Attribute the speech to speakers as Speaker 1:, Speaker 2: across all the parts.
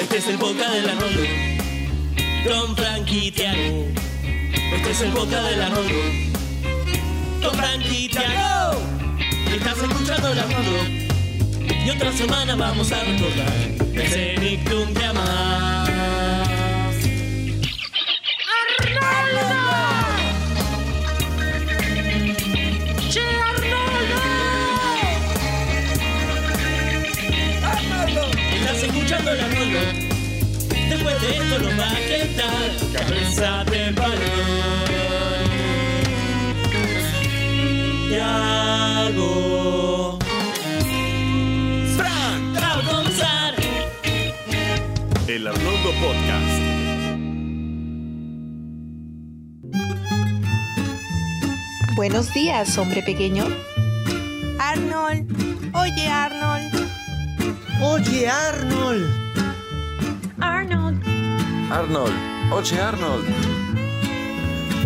Speaker 1: Este es el boca del Arnoldo. Con Frankie Tiago. Este es el boca del Arnoldo. Con Frankie Tiago. Estás escuchando el Arnoldo. Y otra semana vamos a recordar ese Nictum de Amar. El. Después de esto nos va a quedar cabeza de balón. Tiago. Fran, va a comenzar.
Speaker 2: El Arnoldo Podcast.
Speaker 3: Buenos días, hombre pequeño.
Speaker 4: Arnold, oye Arnold,
Speaker 5: Oye, Arnold.
Speaker 4: Arnold,
Speaker 6: Arnold, oye Arnold.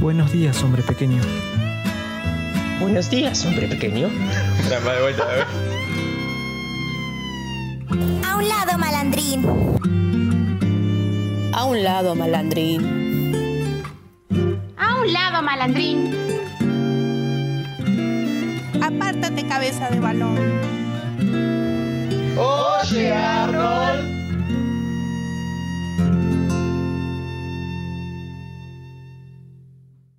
Speaker 7: Buenos días, hombre pequeño.
Speaker 5: Buenos días, hombre pequeño.
Speaker 8: A un lado, malandrín.
Speaker 3: A un lado, malandrín.
Speaker 8: A un lado, malandrín.
Speaker 4: apártate cabeza de balón.
Speaker 5: Oye, Arnold.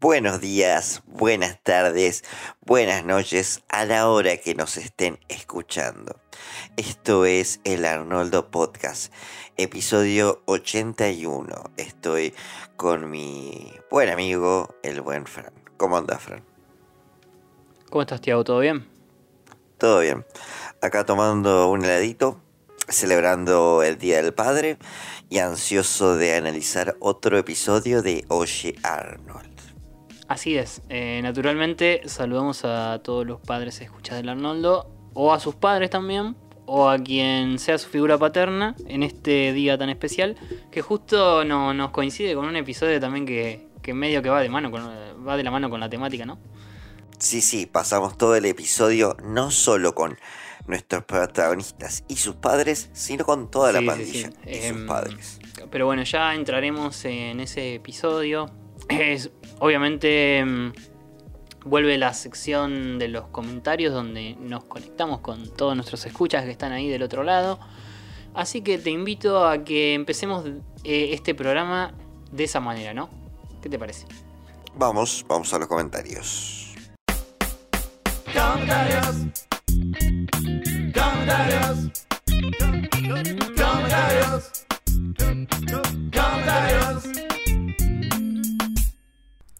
Speaker 9: Buenos días, buenas tardes, buenas noches a la hora que nos estén escuchando. Esto es el Arnoldo Podcast, episodio 81. Estoy con mi buen amigo, el buen Fran. ¿Cómo anda, Fran?
Speaker 10: ¿Cómo estás, Tiago? ¿Todo bien?
Speaker 9: Todo bien. Acá tomando un heladito, celebrando el Día del Padre y ansioso de analizar otro episodio de Oye Arnold.
Speaker 10: Así es. Eh, naturalmente, saludamos a todos los padres escuchas del Arnoldo, o a sus padres también, o a quien sea su figura paterna en este día tan especial, que justo no, nos coincide con un episodio también que, que medio que va de mano, con, va de la mano con la temática, ¿no?
Speaker 9: Sí, sí, pasamos todo el episodio no solo con nuestros protagonistas y sus padres, sino con toda la
Speaker 10: Sí,
Speaker 9: pandilla
Speaker 10: sí.
Speaker 9: y sus
Speaker 10: Em,
Speaker 9: padres.
Speaker 10: Pero bueno, ya entraremos en ese episodio. Es, obviamente mm, vuelve la sección de los comentarios donde nos conectamos con todos nuestros escuchas que están ahí del otro lado. Así que te invito a que empecemos eh, este programa de esa manera, ¿no? ¿Qué te parece?
Speaker 9: Vamos, vamos a los comentarios.
Speaker 1: Comentarios. Comentarios. Comentarios. Comentarios.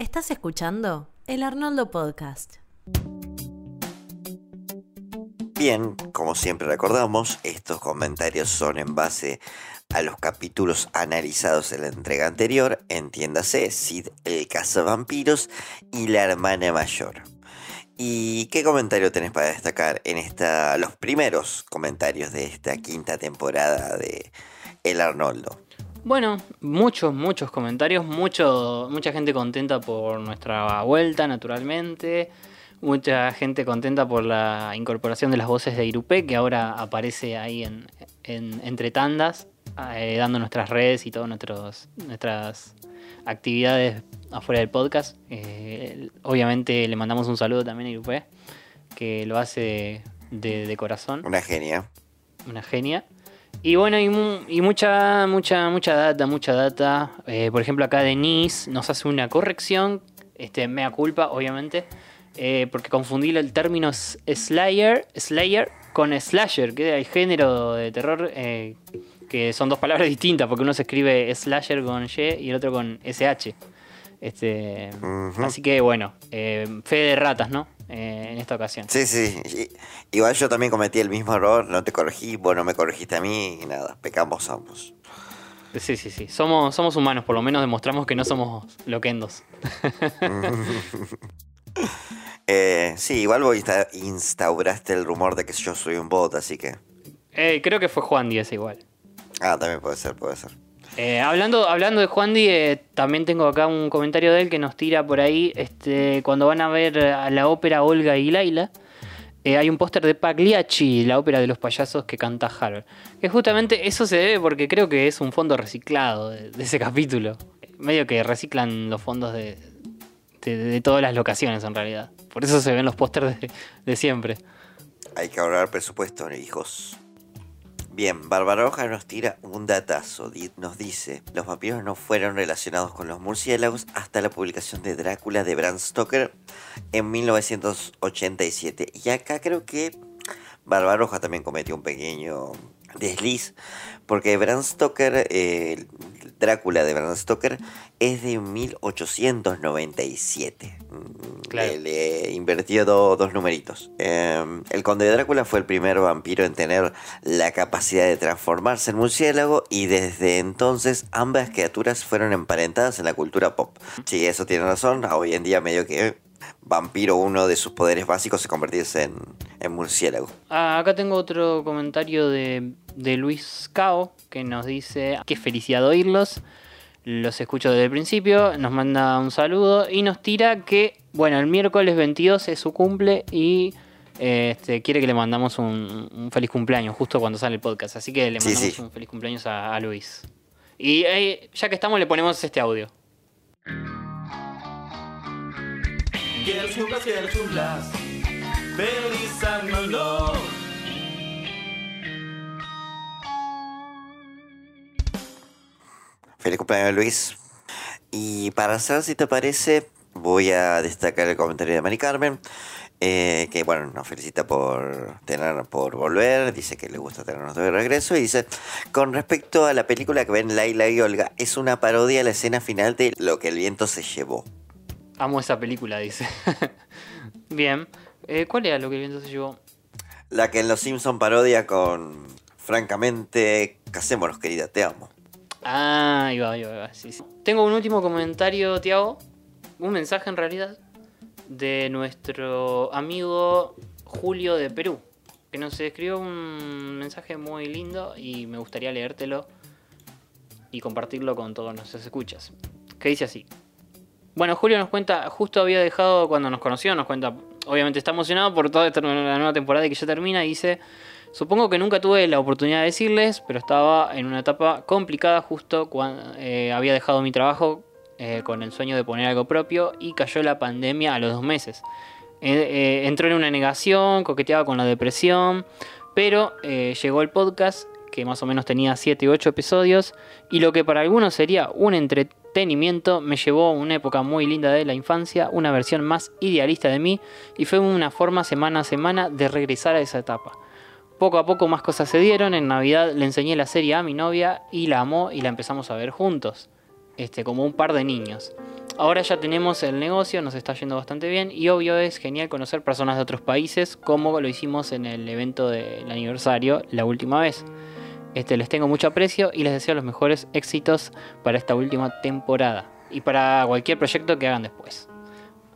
Speaker 11: Estás escuchando el Arnoldo Podcast.
Speaker 9: Bien, como siempre recordamos, estos comentarios son en base a los capítulos analizados en la entrega anterior, entiéndase, Sid el cazavampiros y la hermana mayor. ¿Y qué comentario tenés para destacar en esta, los primeros comentarios de esta quinta temporada de El Arnoldo?
Speaker 10: Bueno, muchos, muchos comentarios, mucho, mucha gente contenta por nuestra vuelta, naturalmente. Mucha gente contenta por la incorporación de las voces de Irupé, que ahora aparece ahí en, en- entre tandas, eh, dando nuestras redes y todas nuestros, nuestras actividades afuera del podcast. Eh, obviamente le mandamos un saludo también a Irupé, que lo hace de, de corazón
Speaker 9: Una genia.
Speaker 10: una genia. Y bueno, y, mu- y mucha, mucha, mucha data, mucha data. Eh, por ejemplo, acá Denise nos hace una corrección, este, mea culpa, obviamente, eh, porque confundí el término Slayer, Slayer con Slasher, que es el género de terror, eh, que son dos palabras distintas, porque uno se escribe Slasher con Y y el otro con SH. Este. Así que bueno, eh, fe de ratas, ¿no? Eh, en esta ocasión.
Speaker 9: Sí, sí. Igual yo también cometí el mismo error, no te corregí, vos no me corregiste a mí y nada, pecamos ambos.
Speaker 10: Sí, sí, sí. Somos, somos humanos, por lo menos demostramos que no somos loquendos.
Speaker 9: Eh, sí, igual vos insta- instauraste el rumor de que yo soy un bot, así que...
Speaker 10: Eh, creo que fue Juan Díaz igual.
Speaker 9: Ah, también puede ser, puede ser.
Speaker 10: Eh, hablando, hablando de Juan Di, también tengo acá un comentario de él que nos tira por ahí. Este, cuando van a ver a la ópera Olga y Laila, eh, hay un póster de Pagliacci, la ópera de los payasos que canta Harold. Que justamente eso se debe porque creo que es un fondo reciclado de, ese capítulo. Medio que reciclan los fondos de, de, de todas las locaciones en realidad. Por eso se ven los pósters de, de siempre.
Speaker 9: Hay que ahorrar presupuesto, hijos. Bien, Barbaroja nos tira un datazo. Nos dice, los vampiros no fueron relacionados con los murciélagos hasta la publicación de Drácula de Bram Stoker en 1987. Y acá creo que Barbaroja también cometió un pequeño desliz, porque Bram Stoker, eh, el Drácula de Bram Stoker, es de 1897. Mm, Le, le invirtió do- dos numeritos. Eh, el conde de Drácula fue el primer vampiro en tener la capacidad de transformarse en murciélago y desde entonces ambas criaturas fueron emparentadas en la cultura pop. Sí, eso tiene razón. Hoy en día medio que vampiro uno de sus poderes básicos es convertirse en, en murciélago.
Speaker 10: Ah, acá tengo otro comentario de, de Luis Cao que nos dice: Qué felicidad oírlos. Los escucho desde el principio. Nos manda un saludo y nos tira que, bueno, el miércoles 22 es su cumple y eh, este, quiere que le mandamos un, un feliz cumpleaños justo cuando sale el podcast. Así que le
Speaker 9: Sí,
Speaker 10: mandamos
Speaker 9: sí.
Speaker 10: un feliz cumpleaños a, a Luis. Y eh, ya que estamos, le ponemos este audio.
Speaker 1: Los cumplas, que los cumplas. Feliz Arnoldo.
Speaker 9: Feliz cumpleaños Luis. Y para hacer, si te parece, voy a destacar el comentario de Mari Carmen. eh, que bueno, nos felicita por tener, por volver, dice que le gusta tenernos de regreso y dice, con respecto a la película que ven Laila y Olga, es una parodia a la escena final de Lo que el viento se llevó.
Speaker 10: Amo esa película, dice. Bien. Eh, ¿Cuál era lo que el viento se llevó?
Speaker 9: La que en Los Simpson parodia con, francamente, casémonos querida, te amo.
Speaker 10: Ah, ahí va, ahí va, ahí va, sí, sí. Tengo un último comentario, Tiago. Un mensaje en realidad. De nuestro amigo Julio de Perú. Que nos escribió un mensaje muy lindo y me gustaría leértelo y compartirlo con todos nuestros escuchas. Que dice así. Bueno, Julio nos cuenta, justo había dejado cuando nos conoció, nos cuenta, obviamente está emocionado por toda esta la nueva temporada que ya termina y dice, supongo que nunca tuve la oportunidad de decirles, pero estaba en una etapa complicada justo cuando había dejado mi trabajo eh, con el sueño de poner algo propio y cayó la pandemia a los dos meses. Eh, eh, entró en una negación, coqueteaba con la depresión, pero eh, llegó el podcast que más o menos tenía 7 u 8 episodios y lo que para algunos sería un entretenimiento me llevó a una época muy linda de la infancia, una versión más idealista de mí y fue una forma semana a semana de regresar a esa etapa. Poco a poco más cosas se dieron, en Navidad le enseñé la serie a mi novia y la amó y la empezamos a ver juntos, este, como un par de niños. Ahora ya tenemos el negocio, nos está yendo bastante bien y obvio es genial conocer personas de otros países como lo hicimos en el evento del aniversario la última vez. Este, les tengo mucho aprecio y les deseo los mejores éxitos para esta última temporada y para cualquier proyecto que hagan después.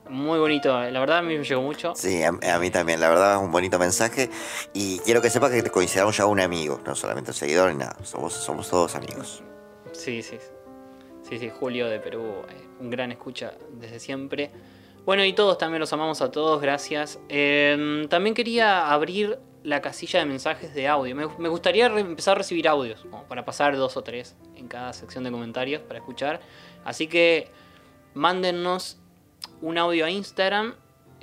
Speaker 10: Muy bonito, la verdad a mí me llegó mucho.
Speaker 9: Sí, a, a mí también, la verdad es un bonito mensaje y quiero que sepas que te consideramos ya un amigo, no solamente un seguidor ni nada, somos, somos todos amigos.
Speaker 10: Sí, sí. Sí, sí, Julio de Perú, eh, un gran escucha desde siempre. Bueno, y todos también los amamos a todos, gracias. Eh, también quería abrir la casilla de mensajes de audio. Me, gustaría empezar a recibir audios, como para pasar dos o tres en cada sección de comentarios para escuchar. Así que mándennos un audio a Instagram.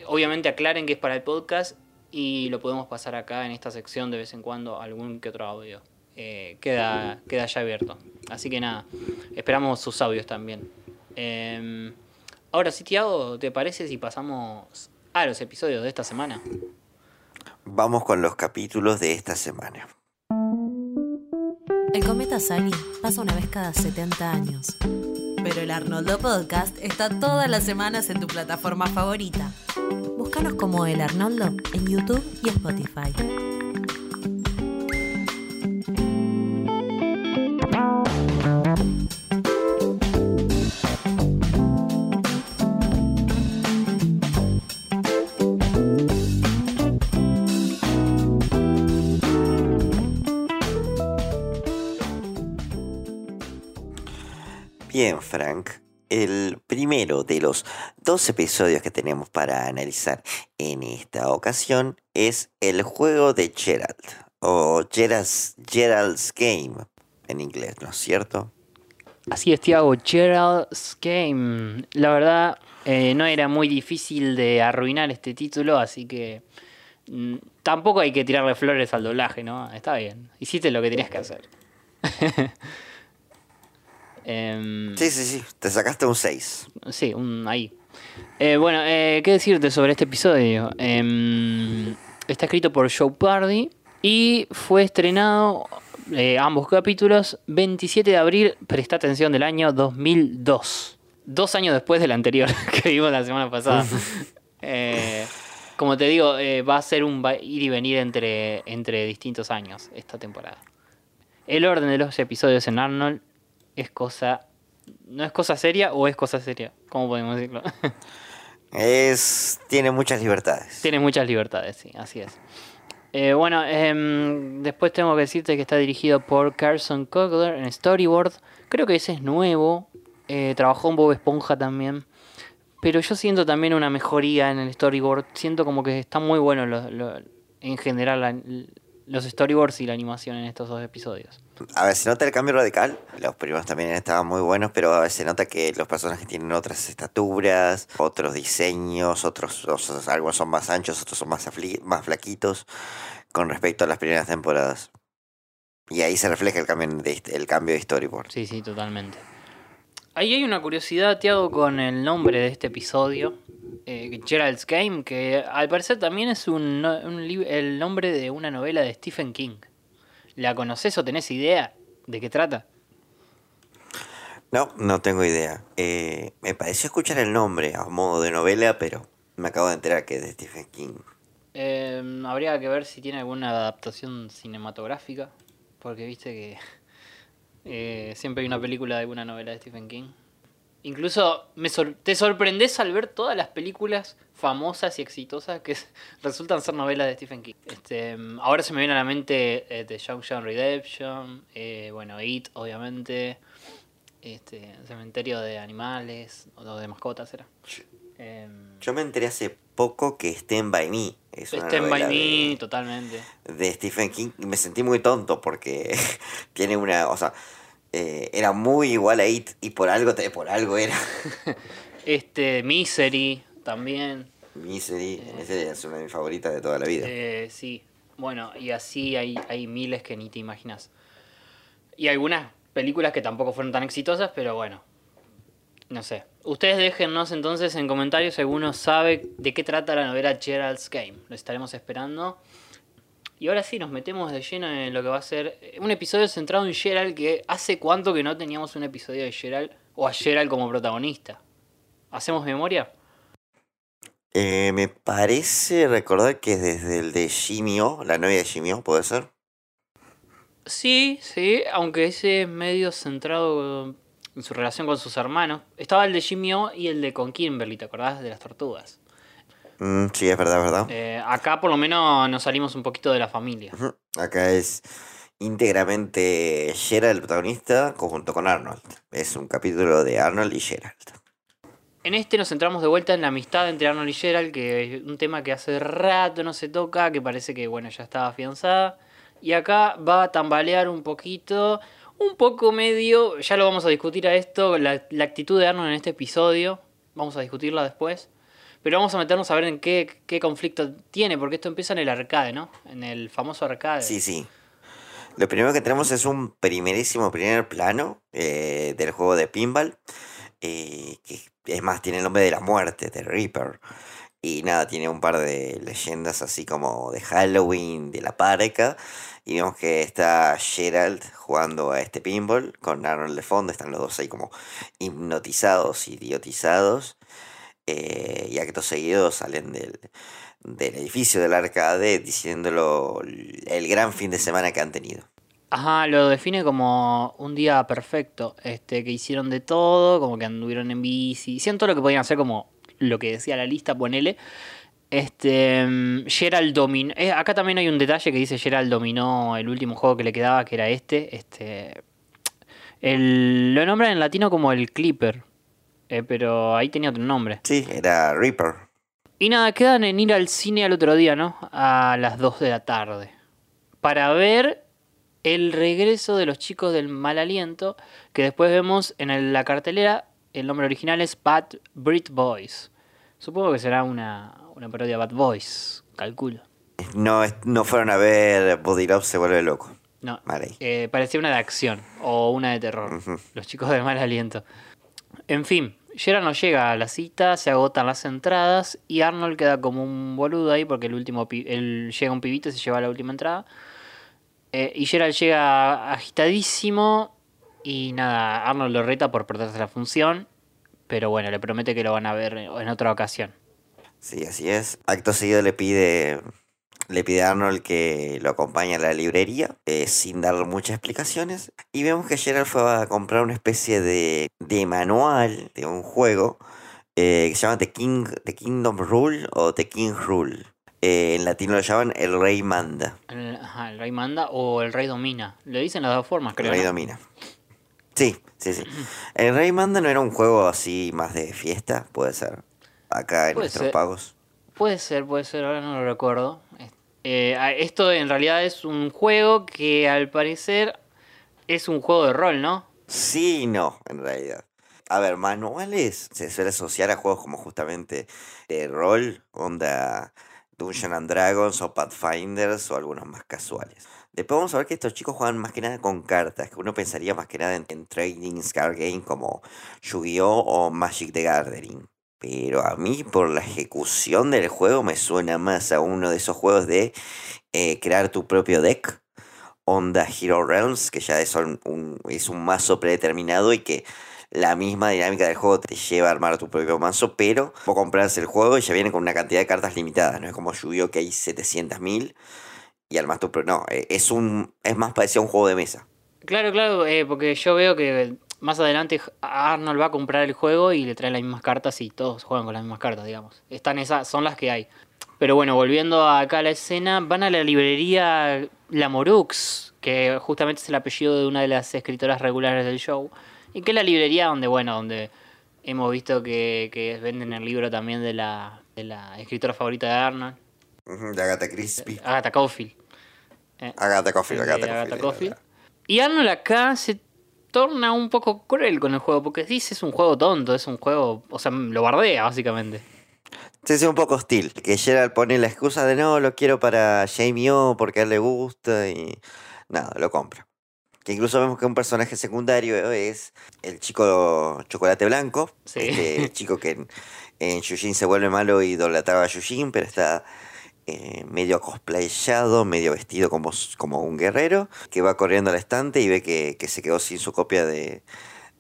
Speaker 10: Obviamente aclaren que es para el podcast y lo podemos pasar acá en esta sección de vez en cuando algún que otro audio. Eh, queda, queda ya abierto. Así que nada, esperamos sus audios también. Eh, ahora sí, Tiago, ¿te parece si pasamos a los episodios de esta semana?
Speaker 9: Vamos con los capítulos de esta semana.
Speaker 11: El cometa Sally pasa una vez cada 70 años. Pero el Arnoldo Podcast está todas las semanas en tu plataforma favorita. Búscanos como El Arnoldo en YouTube y Spotify.
Speaker 9: Frank. El primero de los dos episodios que tenemos para analizar en esta ocasión es el juego de Gerald, o Gerald's, Gerald's Game en inglés, ¿no es cierto?
Speaker 10: Así es, Tiago, Gerald's Game. La verdad, eh, no era muy difícil de arruinar este título, así que mm, tampoco hay que tirarle flores al doblaje, ¿no? Está bien, hiciste lo que tenías que hacer. Em,
Speaker 9: sí, sí, sí, te sacaste un 6.
Speaker 10: Sí, un ahí. Eh, bueno, eh, ¿qué decirte sobre este episodio? Em, está escrito por Joe Pardy y fue estrenado eh, ambos capítulos 27 de abril, presta atención, del año 2002. Dos años después del anterior que vimos la semana pasada. como te digo, va a ser un ir y venir entre, entre distintos años esta temporada. El orden de los episodios en Arnold es cosa. ¿No es cosa seria o es cosa seria? ¿Cómo podemos decirlo?
Speaker 9: es. Tiene muchas libertades.
Speaker 10: Tiene muchas libertades, sí, así es. Eh, bueno, em, después tengo que decirte que está dirigido por Carson Cogler en Storyboard. Creo que ese es nuevo. Eh, trabajó en Bob Esponja también. Pero yo siento también una mejoría en el storyboard. Siento como que está muy bueno en general los storyboards y la animación en estos dos episodios.
Speaker 9: A ver, se nota el cambio radical. Los primeros también estaban muy buenos, pero a veces se nota que los personajes tienen otras estaturas, otros diseños, otros, algunos son más anchos, otros son más, más flaquitos con respecto a las primeras temporadas. Y ahí se refleja el cambio de, el cambio de storyboard.
Speaker 10: Sí, sí, totalmente. Ahí hay una curiosidad, Tiago, con el nombre de este episodio, eh, Gerald's Game, que al parecer también es un, el nombre de una novela de Stephen King. ¿La conoces o tenés idea de qué trata?
Speaker 9: No, no tengo idea. Eh, me pareció escuchar el nombre a modo de novela, pero me acabo de enterar que es de Stephen King.
Speaker 10: Em, habría que ver si tiene alguna adaptación cinematográfica, porque viste que eh, siempre hay una película de alguna novela de Stephen King. Incluso me te sorprendes al ver todas las películas famosas y exitosas que resultan ser novelas de Stephen King. Este, ahora se me viene a la mente eh, The Young Redemption, eh, bueno, It, obviamente, este, Cementerio de Animales, o de mascotas era.
Speaker 9: Em, Yo me enteré hace poco que Stand By Me
Speaker 10: es una Stand By Me, totalmente.
Speaker 9: De Stephen King y me sentí muy tonto porque tiene una, o sea, eh, era muy igual a It y por algo, por algo era.
Speaker 10: este, Misery también.
Speaker 9: Misery, eh, es una de mis favoritas de toda la vida.
Speaker 10: Eh, sí, bueno, y así hay, hay miles que ni te imaginas. Y algunas películas que tampoco fueron tan exitosas, pero bueno, no sé. Ustedes déjennos entonces en comentarios si alguno sabe de qué trata la novela Gerald's Game. Lo estaremos esperando. Y ahora sí, nos metemos de lleno en lo que va a ser un episodio centrado en Gerald, que hace cuánto que no teníamos un episodio de Gerald o a Gerald como protagonista. ¿Hacemos memoria?
Speaker 9: Eh, me parece recordar que es desde el de Jimio, la novia de Jimio, ¿puede ser?
Speaker 10: Sí, sí, aunque ese es medio centrado en su relación con sus hermanos. Estaba el de Jimio y el de con Kimberly, ¿te acordás? De las tortugas.
Speaker 9: Mm, sí, es verdad, verdad.
Speaker 10: Eh, acá por lo menos nos salimos un poquito de la familia.
Speaker 9: Acá es íntegramente Gerald el protagonista junto con Arnold. Es un capítulo de Arnold y Gerald.
Speaker 10: En este nos centramos de vuelta en la amistad entre Arnold y Gerald, que es un tema que hace rato no se toca, que parece que bueno ya estaba afianzada. Y acá va a tambalear un poquito, un poco medio, ya lo vamos a discutir a esto, la, la actitud de Arnold en este episodio, vamos a discutirla después. Pero vamos a meternos a ver en qué, qué conflicto tiene, porque esto empieza en el arcade, ¿no? En el famoso arcade.
Speaker 9: Sí, sí. Lo primero que tenemos es un primerísimo primer plano eh, del juego de pinball, eh, que es más, tiene el nombre de la muerte, de Reaper. Y nada, tiene un par de leyendas así como de Halloween, de la pareca. Y vemos que está Gerald jugando a este pinball con Arnold de fondo. Están los dos ahí como hipnotizados, idiotizados eh, y actos seguidos salen del, edificio del arcade diciéndolo el gran fin de semana que han tenido.
Speaker 10: Ajá, lo define como un día perfecto, este, que hicieron de todo, como que anduvieron en bici, hicieron todo lo que podían hacer, como lo que decía la lista, ponele. Este, mm, Gerald dominó, eh, acá también hay un detalle que dice Gerald dominó el último juego que le quedaba, que era este, este, el, lo nombran en latino como el Clipper, eh, pero ahí tenía otro nombre.
Speaker 9: Sí, era Reaper.
Speaker 10: Y nada, quedan en ir al cine al otro día, ¿no? A las 2 de la tarde. Para ver el regreso de los chicos del mal aliento, que después vemos en la cartelera. El nombre original es Bad Brit Boys. Supongo que será una, una parodia Bad Boys, calculo.
Speaker 9: No, no fueron a ver Body Love se vuelve loco.
Speaker 10: No, eh, parecía una de acción o una de terror. Los chicos del mal aliento. En fin, Gerard no llega a la cita, se agotan las entradas y Arnold queda como un boludo ahí porque el último él llega un pibito y se lleva la última entrada. Eh, y Gerald llega agitadísimo y nada, Arnold lo reta por perderse la función, pero bueno, le promete que lo van a ver en otra ocasión.
Speaker 9: Sí, así es. Acto seguido le pide le pide a Arnold que lo acompañe a la librería eh, sin dar muchas explicaciones. Y vemos que Gerald fue a comprar una especie de, de manual de un juego eh, que se llama The, King, The Kingdom Rule o The King Rule. Eh, en latino lo llaman El Rey Manda.
Speaker 10: El, el, Rey Manda o El Rey Domina. Lo dicen las dos formas, creo.
Speaker 9: El Rey Domina. Sí, sí, sí. El Rey Manda no era un juego así más de fiesta, puede ser. Acá en nuestros pagos.
Speaker 10: Puede ser, puede ser, ahora no lo recuerdo. Eh, esto en realidad es un juego que al parecer es un juego de rol, ¿no?
Speaker 9: Sí no, en realidad. A ver, manuales se suele asociar a juegos como justamente de rol, onda Dungeons and Dragons o Pathfinders o algunos más casuales. Después vamos a ver que estos chicos juegan más que nada con cartas, que uno pensaría más que nada en, en trading card game como Yu-Gi-Oh o Magic the Gathering. Pero a mí por la ejecución del juego me suena más a uno de esos juegos de eh, crear tu propio deck. Onda Hero Realms, que ya es un, es un mazo predeterminado y que la misma dinámica del juego te lleva a armar tu propio mazo, pero vos compras el juego y ya viene con una cantidad de cartas limitadas, no es como yu que hay 700.000 y armas tu. No, eh, es, un, es más parecido a un juego de mesa.
Speaker 10: Claro, claro, eh, porque yo veo que más adelante Arnold va a comprar el juego y le trae las mismas cartas y todos juegan con las mismas cartas, digamos. Están esas, son las que hay. Pero bueno, volviendo acá a la escena, van a la librería La Morux, que justamente es el apellido de una de las escritoras regulares del show. Y que es la librería donde, bueno, donde hemos visto que, venden el libro también de la, de la escritora favorita de Arnold.
Speaker 9: De Agatha Christie.
Speaker 10: Agatha Caulfield.
Speaker 9: Eh, Agatha Caulfield, Agatha Caulfield.
Speaker 10: Y Arnold acá se torna un poco cruel con el juego, porque dice es un juego tonto, es un juego, o sea, lo bardea básicamente.
Speaker 9: Se hace un poco hostil, que Gerald pone la excusa de no, lo quiero para Jamie O porque a él le gusta y nada, lo compra. Que incluso vemos que un personaje secundario es el chico chocolate blanco, este el chico que en, en se vuelve malo y idolatraba a Yujin, pero está eh, medio cosplayado, medio vestido como, como un guerrero, que va corriendo al estante y ve que, se quedó sin su copia de,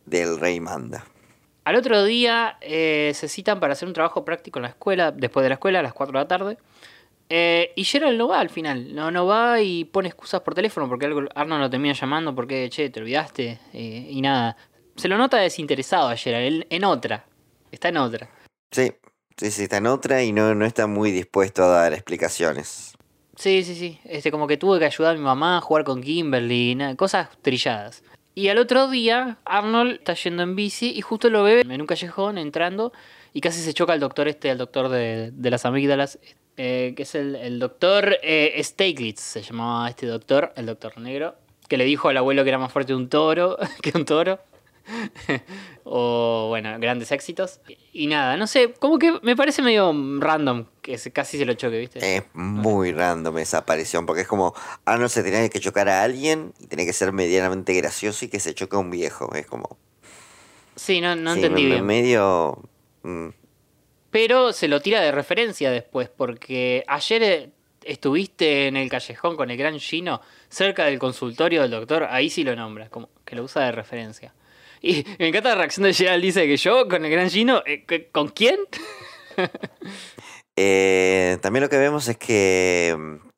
Speaker 9: del Rey Manda.
Speaker 10: Al otro día eh, se citan para hacer un trabajo práctico en la escuela, después de la escuela, a las 4 de la tarde. Eh, y Gerald no va al final, no, no va y pone excusas por teléfono porque Arnold lo termina llamando porque, che, te olvidaste y nada. Se lo nota desinteresado a Gerald, en otra, está en otra.
Speaker 9: Sí, Sí, está en otra y no, no está muy dispuesto a dar explicaciones.
Speaker 10: Sí, sí, sí. Este, como que tuve que ayudar a mi mamá a jugar con Kimberly, cosas trilladas. Y al otro día, Arnold está yendo en bici y justo lo ve en un callejón entrando y casi se choca al doctor este, el doctor de, las amígdalas, eh, que es el, doctor eh, se llamaba este doctor, el doctor negro, que le dijo al abuelo que era más fuerte un toro que un toro. o bueno, grandes éxitos. Y nada, no sé, como que me parece medio random que casi se lo choque, ¿viste?
Speaker 9: Es muy random esa aparición, porque es como, ah, no se tiene que chocar a alguien y tiene que ser medianamente gracioso y que se choque a un viejo. Es como.
Speaker 10: Sí, no, no entendí bien.
Speaker 9: medio. Mm.
Speaker 10: Pero se lo tira de referencia después, porque ayer eh, estuviste en el callejón con el gran Gino, cerca del consultorio del doctor, ahí sí lo nombra, como que lo usa de referencia. Y me encanta la reacción de Gerald. Dice que yo, con el gran Gino, eh, ¿con quién?
Speaker 9: Eh, también lo que vemos es que mm,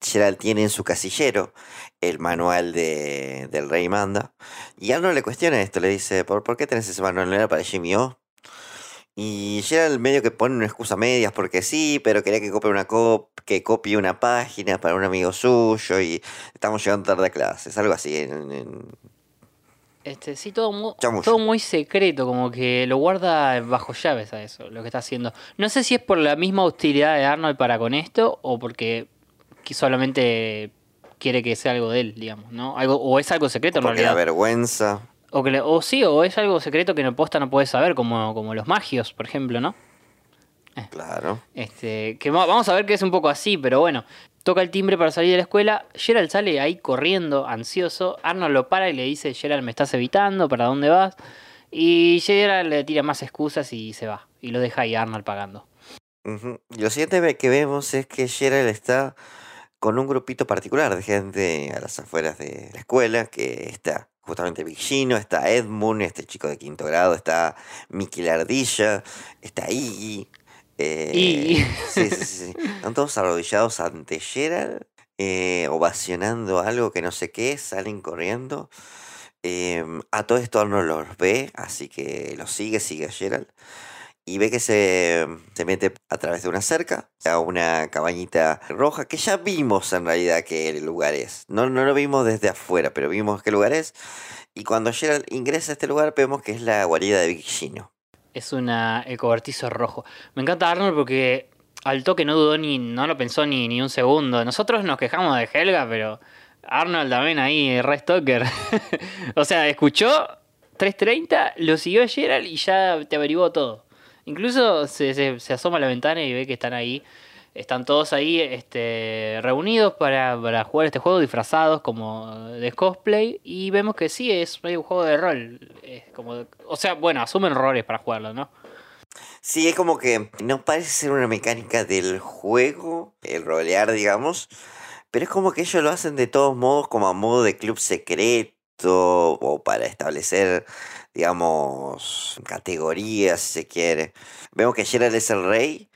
Speaker 9: Gerald tiene en su casillero el manual de, del Rey Manda. Y Arnold le cuestiona esto, le dice, ¿por, ¿por qué tenés ese manual? ¿No era para Jimmy O? Y Gerald medio que pone una excusa medias porque sí, pero quería que copie una cop que copie una página para un amigo suyo y estamos llegando tarde a clases, algo así. En,
Speaker 10: Este, sí, todo, mu- todo muy secreto, como que lo guarda bajo llaves a eso, lo que está haciendo. No sé si es por la misma hostilidad de Arnold para con esto o porque que solamente quiere que sea algo de él, digamos, ¿no? Algo, o es algo secreto en
Speaker 9: Porque
Speaker 10: realidad.
Speaker 9: vergüenza.
Speaker 10: O, que le- o sí, o es algo secreto que no posta no puede saber, como, como los magios, por ejemplo, ¿no?
Speaker 9: Claro.
Speaker 10: Este, que va- vamos a ver que es un poco así, pero bueno. Toca el timbre para salir de la escuela. Gerald sale ahí corriendo, ansioso. Arnold lo para y le dice, Gerald, me estás evitando, ¿para dónde vas? Y Gerald le tira más excusas y se va. Y lo deja ahí Arnold pagando.
Speaker 9: Lo siguiente que vemos es que Gerald está con un grupito particular de gente a las afueras de la escuela, que está justamente Big Gino, está Edmund, este chico de quinto grado, está Mickey la Ardilla, está Iggy. Eh,
Speaker 10: Iggy.
Speaker 9: Sí, sí, sí, sí. Están todos arrodillados ante Gerald, eh, ovacionando algo que no sé qué, salen corriendo. Em, a todo esto Arnold los ve, así que los sigue, sigue a Gerald. Y ve que se, se mete a través de una cerca a una cabañita roja que ya vimos en realidad que el lugar es. No, no lo vimos desde afuera, pero vimos qué lugar es. Y cuando Gerald ingresa a este lugar vemos que es la guarida de Big Gino.
Speaker 10: Es una, cobertizo rojo. Me encanta Arnold porque al toque no dudó ni, no lo pensó ni, ni un segundo. Nosotros nos quejamos de Helga, pero Arnold también ahí, Red Stoker. o sea, escuchó 3.30, lo siguió a Gerald y ya te averiguó todo. Incluso se, se- se asoma a la ventana y ve que están ahí. Están todos ahí este, reunidos para, para jugar este juego, disfrazados como de cosplay. Y vemos que sí, es un juego de rol. Es como, o sea, bueno, asumen roles para jugarlo, ¿no?
Speaker 9: Sí, es como que no parece ser una mecánica del juego, el rolear, digamos, pero es como que ellos lo hacen de todos modos como a modo de club secreto o para establecer, digamos, categorías, si se quiere. Vemos que Gerald es el rey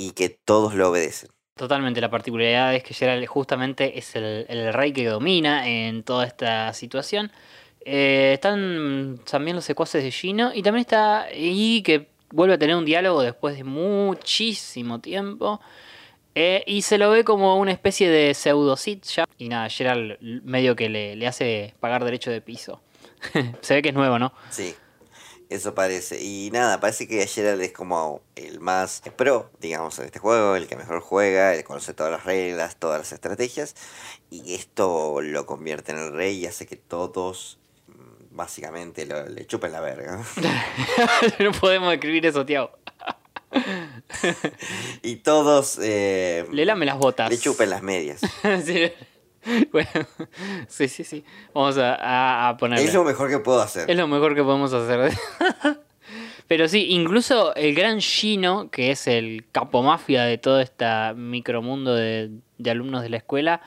Speaker 9: y que todos lo obedecen.
Speaker 10: Totalmente, la particularidad es que Geralt justamente es el, el rey que domina en toda esta situación. Eh, están también los secuaces de Gino y también está y que vuelve a tener un diálogo después de muchísimo tiempo. Eh, y se lo ve como una especie de pseudo ya. Y nada, Geralt medio que le, le hace pagar derecho de piso. se ve que es nuevo, ¿no?
Speaker 9: Sí, eso parece. Y nada, parece que Gerald es como el más pro, digamos, en este juego, el que mejor juega, el que conoce todas las reglas, todas las estrategias. Y esto lo convierte en el rey y hace que todos mm, básicamente lo- le chupen la verga.
Speaker 10: no podemos describir eso, Tiago.
Speaker 9: y todos eh,
Speaker 10: Le lame las botas.
Speaker 9: le chupen las medias.
Speaker 10: sí. Bueno, sí, sí, sí. Vamos a, a, a ponerle.
Speaker 9: Es lo mejor que puedo hacer.
Speaker 10: Es lo mejor que podemos hacer. Pero sí, incluso el gran Gino, que es el capo mafia de todo este micromundo de, de alumnos de la escuela,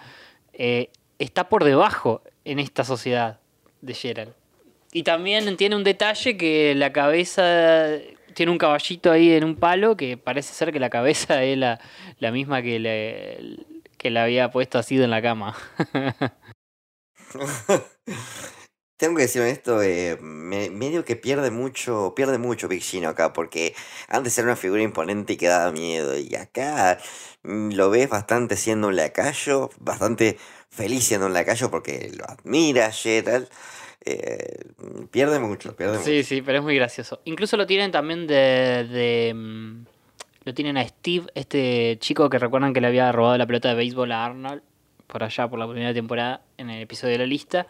Speaker 10: eh, está por debajo en esta sociedad de Gerald. Y también tiene un detalle que la cabeza tiene un caballito ahí en un palo que parece ser que la cabeza es la, la misma que le, que le había puesto así en la cama.
Speaker 9: Tengo que decir esto, eh, me- medio que pierde mucho, pierde mucho Big Gino acá, porque antes era una figura imponente y que daba miedo, y acá mm, lo ves bastante siendo un lacayo, bastante feliz siendo un lacayo porque lo admira Gerald, eh, pierde mucho, pierde mucho.
Speaker 10: Sí, sí, pero es muy gracioso. Incluso lo tienen también de, de, mm, Lo tienen a Steve, este chico que recuerdan que le había robado la pelota de béisbol a Arnold por allá, por la primera temporada, en el episodio de la lista.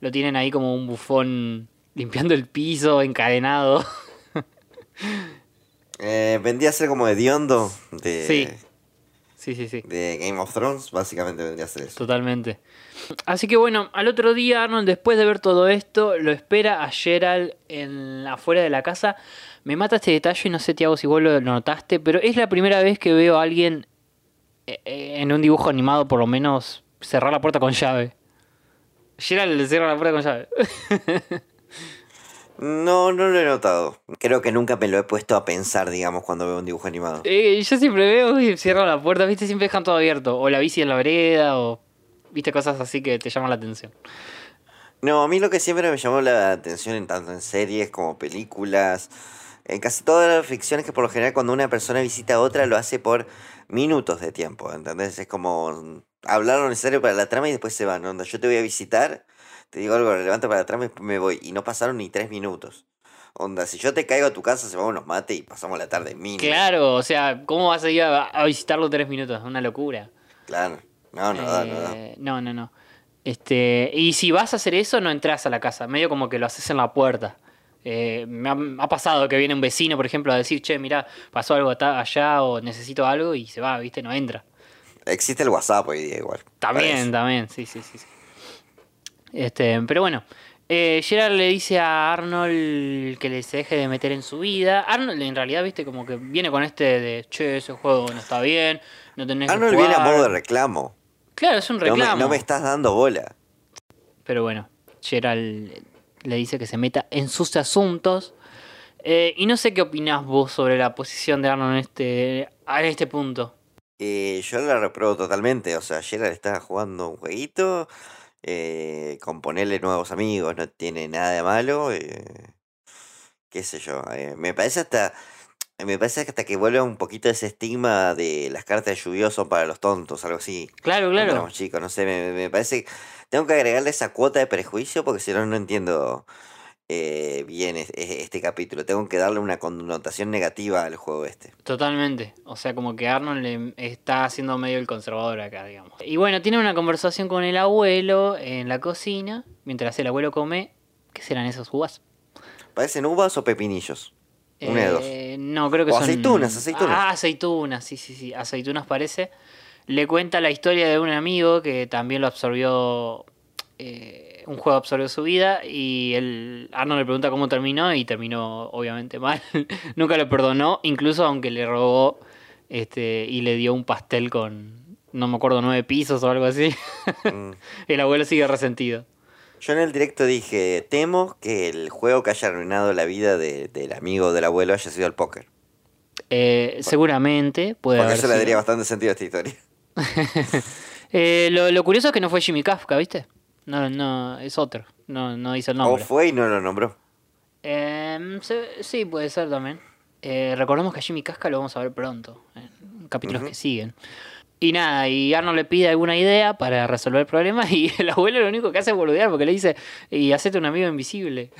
Speaker 10: Lo tienen ahí como un bufón limpiando el piso, encadenado.
Speaker 9: Eh, vendría a ser como hediondo de,
Speaker 10: Sí. Sí, sí, sí.
Speaker 9: de Game of Thrones, básicamente vendría a ser eso.
Speaker 10: Totalmente. Así que bueno, al otro día Arnold, después de ver todo esto, lo espera a Gerald en afuera de la casa. Me mata este detalle y no sé, Tiago, si vos lo notaste, pero es la primera vez que veo a alguien eh, eh, en un dibujo animado, por lo menos, cerrar la puerta con llave. Gerald le cierra la puerta con llave.
Speaker 9: No, no lo he notado. Creo que nunca me lo he puesto a pensar, digamos, cuando veo un dibujo animado.
Speaker 10: Eh, yo siempre veo y cierro la puerta, viste, siempre dejan todo abierto. O la bici en la vereda, o viste cosas así que te llaman la atención.
Speaker 9: No, a mí lo que siempre me llamó la atención en tanto en series como películas, en casi todas las ficciones que por lo general cuando una persona visita a otra lo hace por minutos de tiempo, ¿entendés? Es como hablar lo necesario para la trama y después se van, onda, yo te voy a visitar, te digo algo relevante para atrás, me, me voy. Y no pasaron ni tres minutos. Onda, si yo te caigo a tu casa, se vamos unos mates y pasamos la tarde mínimo.
Speaker 10: Claro, o sea, ¿cómo vas a ir a, a visitarlo tres minutos? Una locura.
Speaker 9: Claro. No, no, da, no, da.
Speaker 10: Eh, no, no, no. Este, y si vas a hacer eso, no entras a la casa. Medio como que lo haces en la puerta. Eh, me, ha, me ha pasado que viene un vecino, por ejemplo, a decir, che, mira, pasó algo allá o necesito algo y se va, ¿viste? No entra.
Speaker 9: Existe el WhatsApp hoy día igual.
Speaker 10: También,
Speaker 9: Parece.
Speaker 10: también, sí, sí, sí. sí. Este, pero bueno, eh, Gerard le dice a Arnold que le se deje de meter en su vida. Arnold en realidad, viste, como que viene con este de, che, ese juego no está bien, no tenés
Speaker 9: Arnold
Speaker 10: que
Speaker 9: viene a
Speaker 10: jugar".
Speaker 9: modo de reclamo.
Speaker 10: Claro, es un
Speaker 9: No me,
Speaker 10: reclamo.
Speaker 9: no me estás dando bola.
Speaker 10: Pero bueno, Gerald le dice que se meta en sus asuntos. Eh, y no sé qué opinás vos sobre la posición de Arnold en este, a este punto.
Speaker 9: Eh, yo la repruebo totalmente. O sea, Gerard está jugando un jueguito. Eh, con ponerle nuevos amigos. No tiene nada de malo. eh, qué sé yo. eh, me parece hasta. Me parece que hasta que vuelva un poquito ese estigma de las cartas de lluvioso para los tontos, algo así.
Speaker 10: Claro, claro.
Speaker 9: éramos chicos, no sé, me, me parece. Tengo que agregarle esa cuota de prejuicio porque si no, no entiendo eh, bien es- es- este capítulo. Tengo que darle una connotación negativa al juego este.
Speaker 10: Totalmente. O sea, como que Arnold le está haciendo medio el conservador acá, digamos. Y bueno, tiene una conversación con el abuelo en la cocina. Mientras el abuelo come. ¿Qué serán esas uvas?
Speaker 9: ¿Parecen uvas o pepinillos? Una de dos.
Speaker 10: Eh, No, creo que
Speaker 9: O
Speaker 10: son.
Speaker 9: aceitunas, aceitunas.
Speaker 10: Ah, aceitunas, sí, sí, sí. Aceitunas parece. Le cuenta la historia de un amigo que también lo absorbió. eh, un juego absorbió su vida. Y el Arnold le pregunta cómo terminó. Y terminó, obviamente, mal. Nunca lo perdonó, incluso aunque le robó. Este, y le dio un pastel con. No me acuerdo, nueve pisos o algo así.
Speaker 9: Mm.
Speaker 10: el abuelo sigue resentido.
Speaker 9: Yo en el directo dije, temo que el juego que haya arruinado la vida de- del amigo del abuelo haya sido el póker.
Speaker 10: Eh, seguramente puede
Speaker 9: Porque
Speaker 10: haber
Speaker 9: eso le daría bastante sentido a esta historia.
Speaker 10: Eh, lo, lo curioso es que no fue Jimmy Kafka, ¿viste? No, no, es otro. No, no dice el
Speaker 9: O
Speaker 10: nombre.
Speaker 9: fue y no lo nombró.
Speaker 10: Em, se- sí, puede ser también. Eh, recordemos que a Jimmy Kafka lo vamos a ver pronto, en capítulos que siguen. Y nada, y Arnold le pide alguna idea para resolver el problema y el abuelo lo único que hace es boludear porque le dice, y hacete un amigo invisible.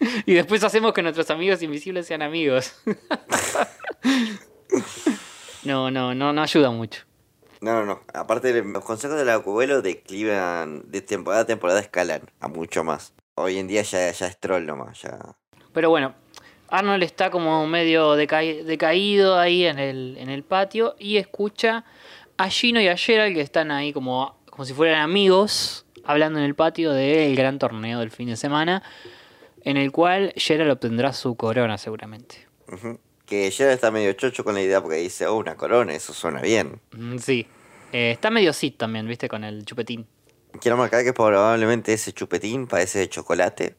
Speaker 10: y después hacemos que nuestros amigos invisibles sean amigos. no, no, no, no ayuda mucho.
Speaker 9: No, no, no. Aparte, los consejos del abuelo declivan, de temporada a temporada escalan a mucho más. Hoy en día ya, ya es troll nomás, ya.
Speaker 10: Pero bueno, Arnold está como medio decaí- decaído ahí en el, en el patio y escucha a Gino y a Gerald que están ahí como, como si fueran amigos hablando en el patio del gran torneo del fin de semana en el cual Gerald obtendrá su corona seguramente.
Speaker 9: Que ya está medio chocho con la idea porque dice, oh, una corona, eso suena bien.
Speaker 10: Mm, Sí. Eh, está medio sit también, viste, con el chupetín.
Speaker 9: Quiero marcar que probablemente ese chupetín parece de chocolate.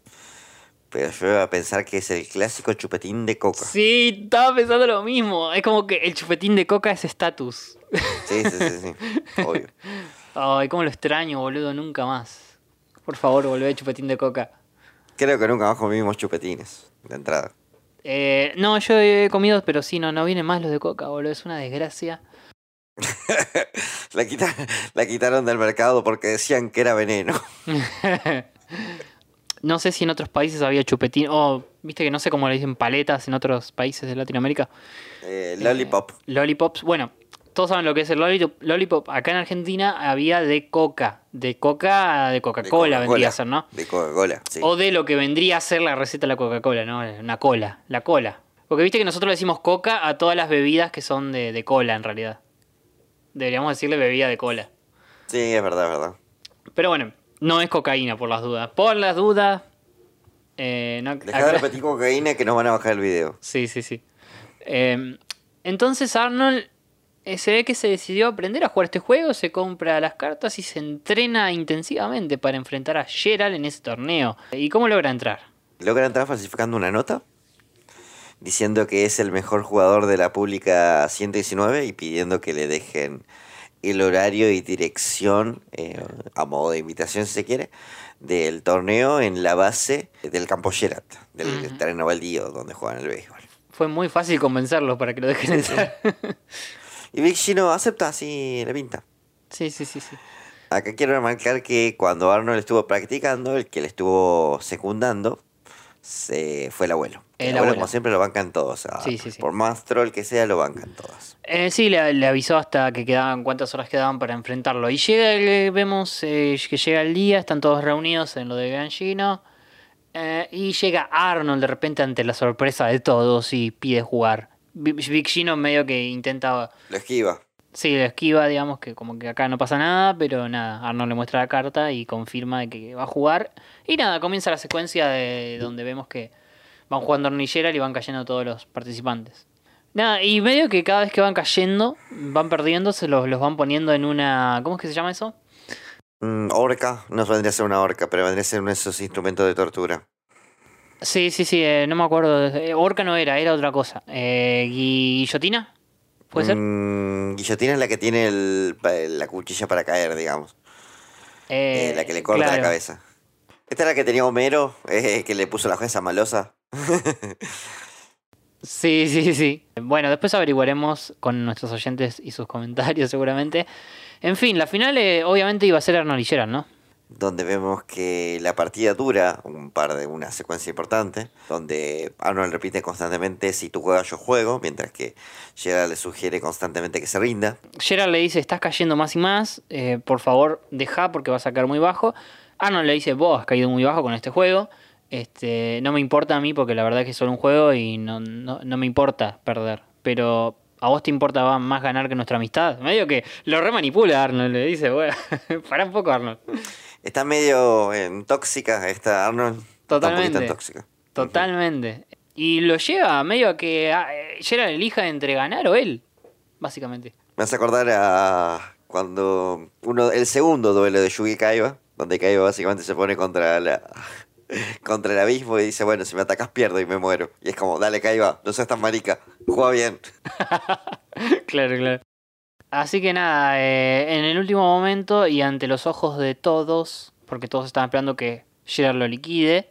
Speaker 9: Pero yo iba a pensar que es el clásico chupetín de coca.
Speaker 10: Sí, estaba pensando lo mismo. Es como que el chupetín de coca es estatus.
Speaker 9: Sí, sí, sí, sí. Obvio.
Speaker 10: Ay, cómo lo extraño, boludo, nunca más. Por favor, volvé chupetín de coca.
Speaker 9: Creo que nunca más comimos chupetines de entrada.
Speaker 10: Eh, no, yo he comido, pero sí, no, no vienen más los de coca, boludo. Es una desgracia.
Speaker 9: La, quita- la quitaron del mercado porque decían que era veneno.
Speaker 10: no sé si en otros países había chupetín. O, viste que no sé cómo le dicen paletas en otros países de Latinoamérica.
Speaker 9: Eh, lollipop.
Speaker 10: Lollipops. Bueno, todos saben lo que es el lollipop. lollipop. Acá en Argentina había de coca. De coca, de Coca-Cola vendría a ser, ¿no?
Speaker 9: De Coca-Cola, sí.
Speaker 10: O de lo que vendría a ser la receta de la Coca-Cola, ¿no? Una cola, la cola. Porque viste que nosotros le decimos coca a todas las bebidas que son de, de cola, en realidad. Deberíamos decirle bebida de cola.
Speaker 9: Sí, es verdad, es verdad.
Speaker 10: Pero bueno, no es cocaína por las dudas. Por las dudas. Eh, no,
Speaker 9: Dejá de repetir cocaína que nos van a bajar el video.
Speaker 10: Sí, sí, sí. Eh, entonces Arnold se ve que se decidió aprender a jugar este juego, se compra las cartas y se entrena intensivamente para enfrentar a Gerald en ese torneo. ¿Y cómo logra entrar?
Speaker 9: Logra entrar falsificando una nota. Diciendo que es el mejor jugador de la pública 119 y pidiendo que le dejen el horario y dirección, eh, a modo de invitación si se quiere, del torneo en la base del campo Gerard, del
Speaker 10: Ujú.
Speaker 9: terreno baldío donde juegan el béisbol.
Speaker 10: Fue muy fácil convencerlos para que lo dejen entrar.
Speaker 9: Y Big Gino acepta así la pinta.
Speaker 10: Sí, sí, sí, sí.
Speaker 9: Acá quiero remarcar que cuando Arnold estuvo practicando, el que le estuvo secundando se fue el abuelo. El,
Speaker 10: El
Speaker 9: abuelo,
Speaker 10: abuelo.
Speaker 9: como siempre, lo bancan todos.
Speaker 10: Sí, sí, sí.
Speaker 9: Por más troll que sea, lo bancan todos.
Speaker 10: Eh, sí, le, le avisó hasta que quedaban cuántas horas quedaban para enfrentarlo. Y llega, vemos eh, que llega el día, están todos reunidos en lo de Gangino. eh, y llega Arnold de repente ante la sorpresa de todos y pide jugar. Big Gino medio que intenta...
Speaker 9: Lo esquiva.
Speaker 10: Sí, lo esquiva, digamos que como que acá no pasa nada, pero nada, Arnold le muestra la carta y confirma de que va a jugar. Y nada, comienza la secuencia de donde vemos que van jugando hornillera y van cayendo todos los participantes. Nada, y medio que cada vez que van cayendo, van perdiendo, se los, los van poniendo en una... ¿Cómo es que se llama eso?
Speaker 9: Mm, orca, no vendría a ser una orca, pero vendría a ser uno de esos instrumentos de tortura.
Speaker 10: Sí, sí, sí, eh, no me acuerdo. eh, Orca no era, era otra cosa. Eh, ¿Guillotina? ¿Puede ser?
Speaker 9: Mm, guillotina es la que tiene el- la cuchilla para caer, digamos.
Speaker 10: Eh,
Speaker 9: la que le corta la cabeza. Esta es la que tenía Homero, eh, que le puso la jueza malosa.
Speaker 10: Sí, sí, sí. Bueno, después averiguaremos con nuestros oyentes y sus comentarios seguramente. En fin, la final eh, obviamente iba a ser Arnold y Gerard, ¿no?
Speaker 9: Donde vemos que la partida dura un par de una secuencia importante, donde Arnold repite constantemente si tú juegas yo juego, mientras que Gerard le sugiere constantemente que se rinda.
Speaker 10: Gerard le dice, estás cayendo más y más, eh, por favor deja porque vas a caer muy bajo. Arnold le dice, vos has caído muy bajo con este juego. Este, no me importa a mí porque la verdad es que es solo un juego y no, no, no me importa perder. Pero a vos te importa más ganar que nuestra amistad. Medio que lo remanipula Arnold, le dice, bueno, para un poco Arnold.
Speaker 9: Está medio en tóxica esta Arnold.
Speaker 10: Totalmente.
Speaker 9: tóxica.
Speaker 10: Totalmente. Y lo lleva medio a que ah, eh, Gerard elija entre ganar o él, básicamente.
Speaker 9: Me hace acordar a cuando uno el segundo duelo de Yugi Kaiba, donde Kaiba básicamente se pone contra la contra el abismo y dice, bueno, si me atacas pierdo y me muero. Y es como, dale Kaiba, no seas tan marica, juega bien.
Speaker 10: claro, claro. Así que nada, eh, en el último momento y ante los ojos de todos, porque todos estaban esperando que Gerard lo liquide,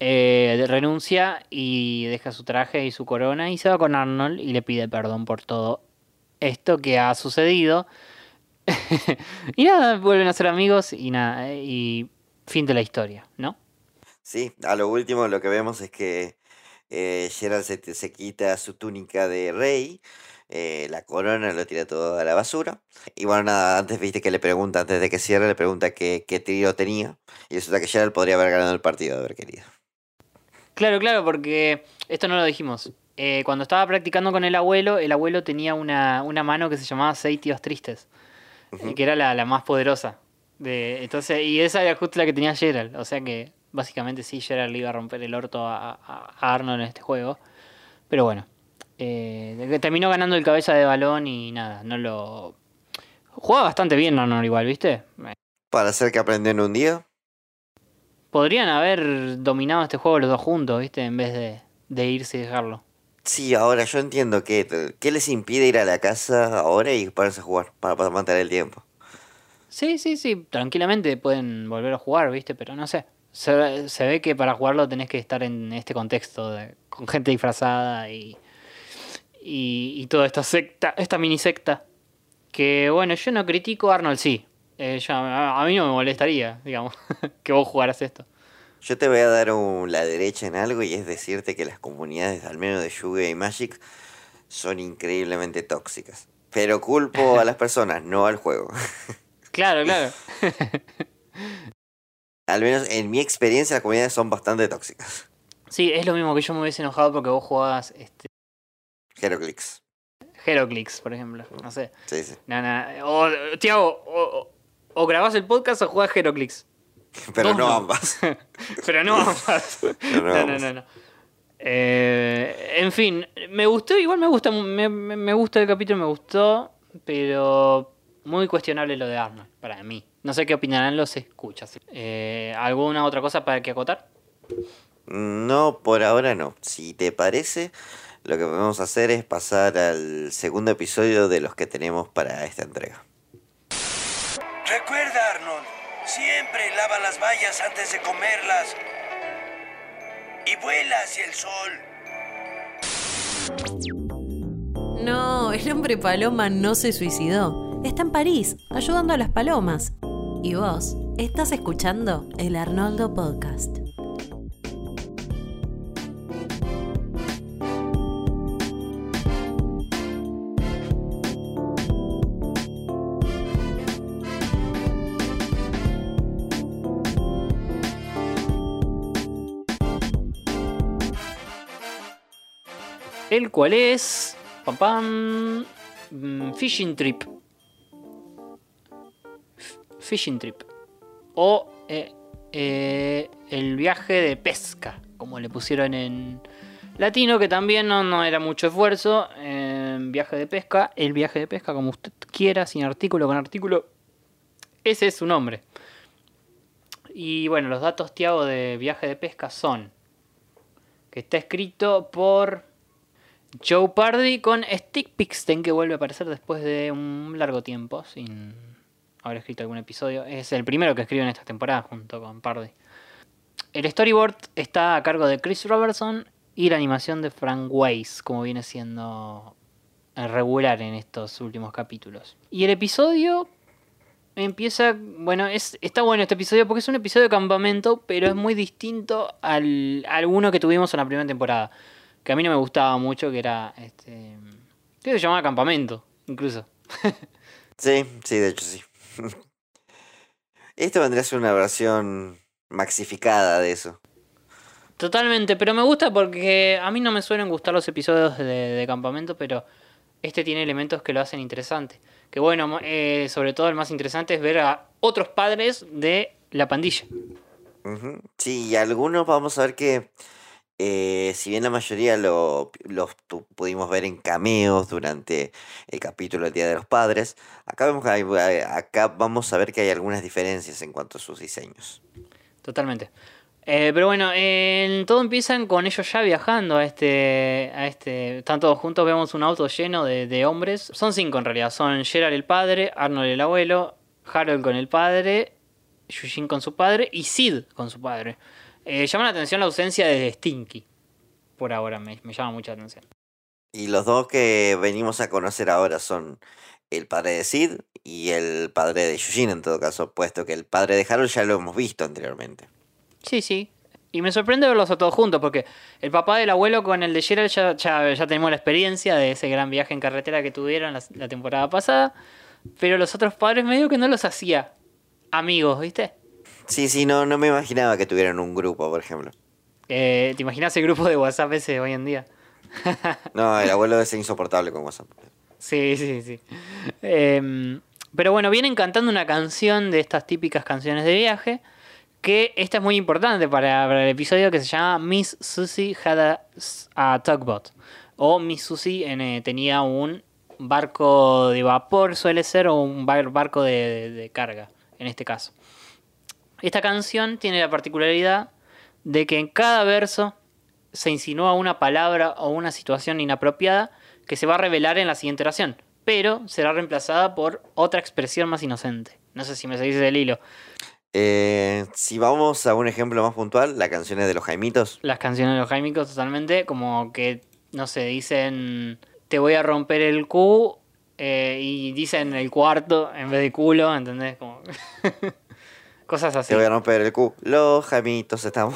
Speaker 10: eh, renuncia y deja su traje y su corona y se va con Arnold y le pide perdón por todo esto que ha sucedido. y nada, vuelven a ser amigos y nada, y fin de la historia, ¿no?
Speaker 9: Sí, a lo último lo que vemos es que eh, Gerald se, se quita su túnica de rey, eh, la corona lo tira todo a la basura. Y bueno, nada, antes viste que le pregunta, antes de que cierre, le pregunta qué, qué trío tenía. Y resulta que Gerald podría haber ganado el partido de haber querido.
Speaker 10: Claro, claro, porque esto no lo dijimos. Eh, cuando estaba practicando con el abuelo, el abuelo tenía una, una mano que se llamaba Seis Tíos Tristes, que era la, la más poderosa. De, entonces, y esa era justo la que tenía Gerald. O sea que básicamente sí, Gerald le iba a romper el orto a Arnold en este juego. Pero bueno, eh, terminó ganando el cabeza de balón y nada, no lo... Jugaba bastante bien Arnold igual, ¿viste? Eh,
Speaker 9: Para hacer que aprendió en un día.
Speaker 10: Podrían haber dominado este juego los dos juntos, ¿viste? En vez de, de irse y dejarlo.
Speaker 9: Sí, ahora yo entiendo que ¿qué les impide ir a la casa ahora y ponerse a jugar para, para mantener el tiempo.
Speaker 10: Sí, sí, sí, tranquilamente pueden volver a jugar, ¿viste? Pero no sé. Se, se ve que para jugarlo tenés que estar en este contexto de, con gente disfrazada y, y, y toda esta secta, esta mini secta. Que bueno, yo no critico, Arnold sí. Eh, a, a mí no me molestaría, digamos, que vos jugaras esto.
Speaker 9: Yo te voy a dar un- la derecha en algo y es decirte que las comunidades, al menos de Yuga y Magic, son increíblemente tóxicas. Pero culpo a las personas, no al juego.
Speaker 10: Claro, claro.
Speaker 9: Al menos en mi experiencia las comunidades son bastante tóxicas.
Speaker 10: Sí, es lo mismo que yo me hubiese enojado porque vos jugabas este,
Speaker 9: Heroclix.
Speaker 10: Heroclix, por ejemplo. No sé.
Speaker 9: Sí, sí.
Speaker 10: No, no. O, Tiago, o, o- grabás el podcast o jugás Heroclix.
Speaker 9: Pero no
Speaker 10: no.
Speaker 9: ambas.
Speaker 10: Pero no ambas.
Speaker 9: Pero no
Speaker 10: No, no,
Speaker 9: ambas.
Speaker 10: no. no. Eh, en fin, me gustó, igual me gusta, me gusta el capítulo, me gustó, pero muy cuestionable lo de Arnold, para mí. No sé qué opinarán los escuchas. Eh, ¿Alguna otra cosa para que acotar?
Speaker 9: No, por ahora no. Si te parece, lo que podemos hacer es pasar al segundo episodio de los que tenemos para esta entrega.
Speaker 12: Recuerda, Arnold, siempre lava las bayas antes de comerlas. Y vuela hacia el sol.
Speaker 11: No, el hombre paloma no se suicidó. Está en París, ayudando a las palomas. Y vos estás escuchando el Arnoldo Podcast.
Speaker 10: El cual es. Pam, pam, mm, Fishing Trip. Fishing Trip. O eh, eh, el viaje de pesca, como le pusieron en latino, que también no, no era mucho esfuerzo. eh, viaje de pesca, el viaje de pesca, como usted quiera, sin artículo, con artículo. Ese es su nombre. Y bueno, los datos, Tiago, de viaje de pesca son que está escrito por Joe Pardy con Stick Pixten, que vuelve a aparecer después de un largo tiempo sin haber escrito algún episodio. Es el primero que escribe en esta temporada junto con Pardy. El storyboard está a cargo de Chris Robertson y la animación de Frank Weiss, como viene siendo regular en estos últimos capítulos. Y el episodio empieza, bueno, es, está bueno este episodio porque es un episodio de campamento, pero es muy distinto al, al uno que tuvimos en la primera temporada. Que a mí no me gustaba mucho, que era este. Que se llamaba campamento, incluso.
Speaker 9: Sí, sí, de hecho sí. Esto vendría a ser una versión maxificada de eso.
Speaker 10: Totalmente, pero me gusta porque a mí no me suelen gustar los episodios de, de campamento, pero este tiene elementos que lo hacen interesante. Que bueno, eh, sobre todo el más interesante es ver a otros padres de la pandilla.
Speaker 9: Sí, y algunos vamos a ver que, eh, si bien la mayoría lo, los pudimos ver en cameos durante el capítulo del Día de los Padres, acá, vemos que hay- eh, acá vamos a ver que hay algunas diferencias en cuanto a sus diseños.
Speaker 10: Totalmente. Eh, pero bueno, en- todo empiezan con ellos ya viajando a este, a este. Están todos juntos, vemos un auto lleno de, hombres. Son cinco en realidad. Son Gerald el padre, Arnold el abuelo, Harold con el padre, Yushin con su padre y Sid con su padre. Eh, llama la atención la ausencia de Stinky. Por ahora me, me llama mucha atención.
Speaker 9: Y los dos que venimos a conocer ahora son el padre de Sid y el padre de Yushin en todo caso, puesto que el padre de Harold ya lo hemos visto anteriormente.
Speaker 10: Sí, sí. Y me sorprende verlos a todos juntos, porque el papá del abuelo con el de Gerald ya, ya, ya tenemos la experiencia de ese gran viaje en carretera que tuvieron la, la temporada pasada. Pero los otros padres medio que no los hacía amigos, ¿viste?
Speaker 9: Sí, sí, no, no me imaginaba que tuvieran un grupo, por ejemplo.
Speaker 10: Eh, ¿Te imaginas el grupo de WhatsApp ese hoy en día?
Speaker 9: No, el abuelo es insoportable con WhatsApp.
Speaker 10: Sí, sí, sí. Em, pero bueno, vienen cantando una canción de estas típicas canciones de viaje. Que esta es muy importante para, para el episodio que se llama Miss Susie had a, a tugboat. O Miss Susie eh, tenía un barco de vapor, suele ser, o un bar- barco de, de- de carga, en este caso. Esta canción tiene la particularidad de que en cada verso se insinúa una palabra o una situación inapropiada que se va a revelar en la siguiente oración, pero será reemplazada por otra expresión más inocente. No sé si me seguís del hilo.
Speaker 9: Eh, si vamos a un ejemplo más puntual, la canción es de los Jaimitos.
Speaker 10: Las canciones de los Jaimicos totalmente, como que, no sé, dicen, te voy a romper el cu eh, y dicen el cuarto en vez de culo, ¿entendés? Como... Cosas así.
Speaker 9: Te voy a romper el cu. Los Jaimitos estamos.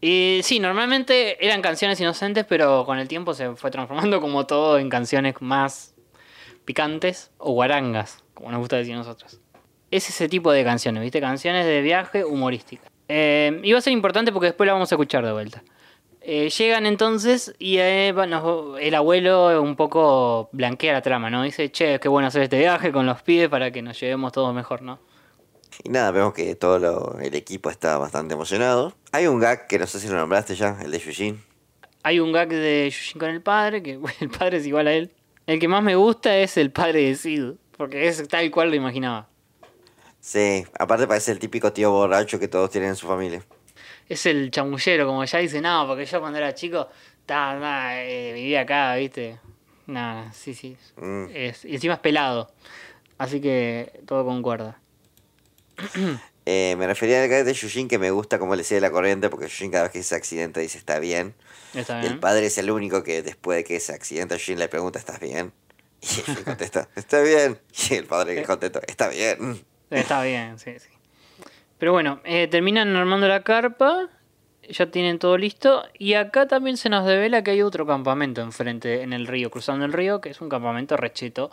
Speaker 10: Y sí, normalmente eran canciones inocentes, pero con el tiempo se fue transformando como todo en canciones más picantes o guarangas, como nos gusta decir a nosotros. Es ese tipo de canciones, ¿viste? Canciones de viaje humorísticas. Eh, y va a ser importante porque después la vamos a escuchar de vuelta. Eh, llegan entonces y eh, bueno, el abuelo un poco blanquea la trama, ¿no? Dice, che, qué bueno hacer este viaje con los pibes para que nos llevemos todos mejor, ¿no?
Speaker 9: Y nada, vemos que todo lo- el equipo está bastante emocionado. Hay un gag que no sé si lo nombraste ya, el de Yujin.
Speaker 10: Hay un gag de Yushin con el padre, que el padre es igual a él. El que más me gusta es el padre de Sid, porque es tal cual lo imaginaba.
Speaker 9: Sí, aparte parece el típico tío borracho que todos tienen en su familia.
Speaker 10: Es el chamullero, como ya dice, no, porque yo cuando era chico, ta, ta, eh, vivía acá, ¿viste? Nada, sí, sí.
Speaker 9: Mm.
Speaker 10: Es, y encima es pelado. Así que todo concuerda.
Speaker 9: Eh, me refería al gag de Yujin que me gusta como le sigue la corriente porque Yujin cada vez que se accidenta dice está bien.
Speaker 10: Está
Speaker 9: Y el padre es el único que después de que se accidenta Yujin le pregunta ¿estás bien? Y Yujin contesta ¿está bien? Y el padre que contesta ¿está bien?
Speaker 10: Está bien, sí, sí. Pero bueno, eh, terminan armando la carpa, ya tienen todo listo, y acá también se nos devela que hay otro campamento enfrente, en el río, cruzando el río, que es un campamento recheto.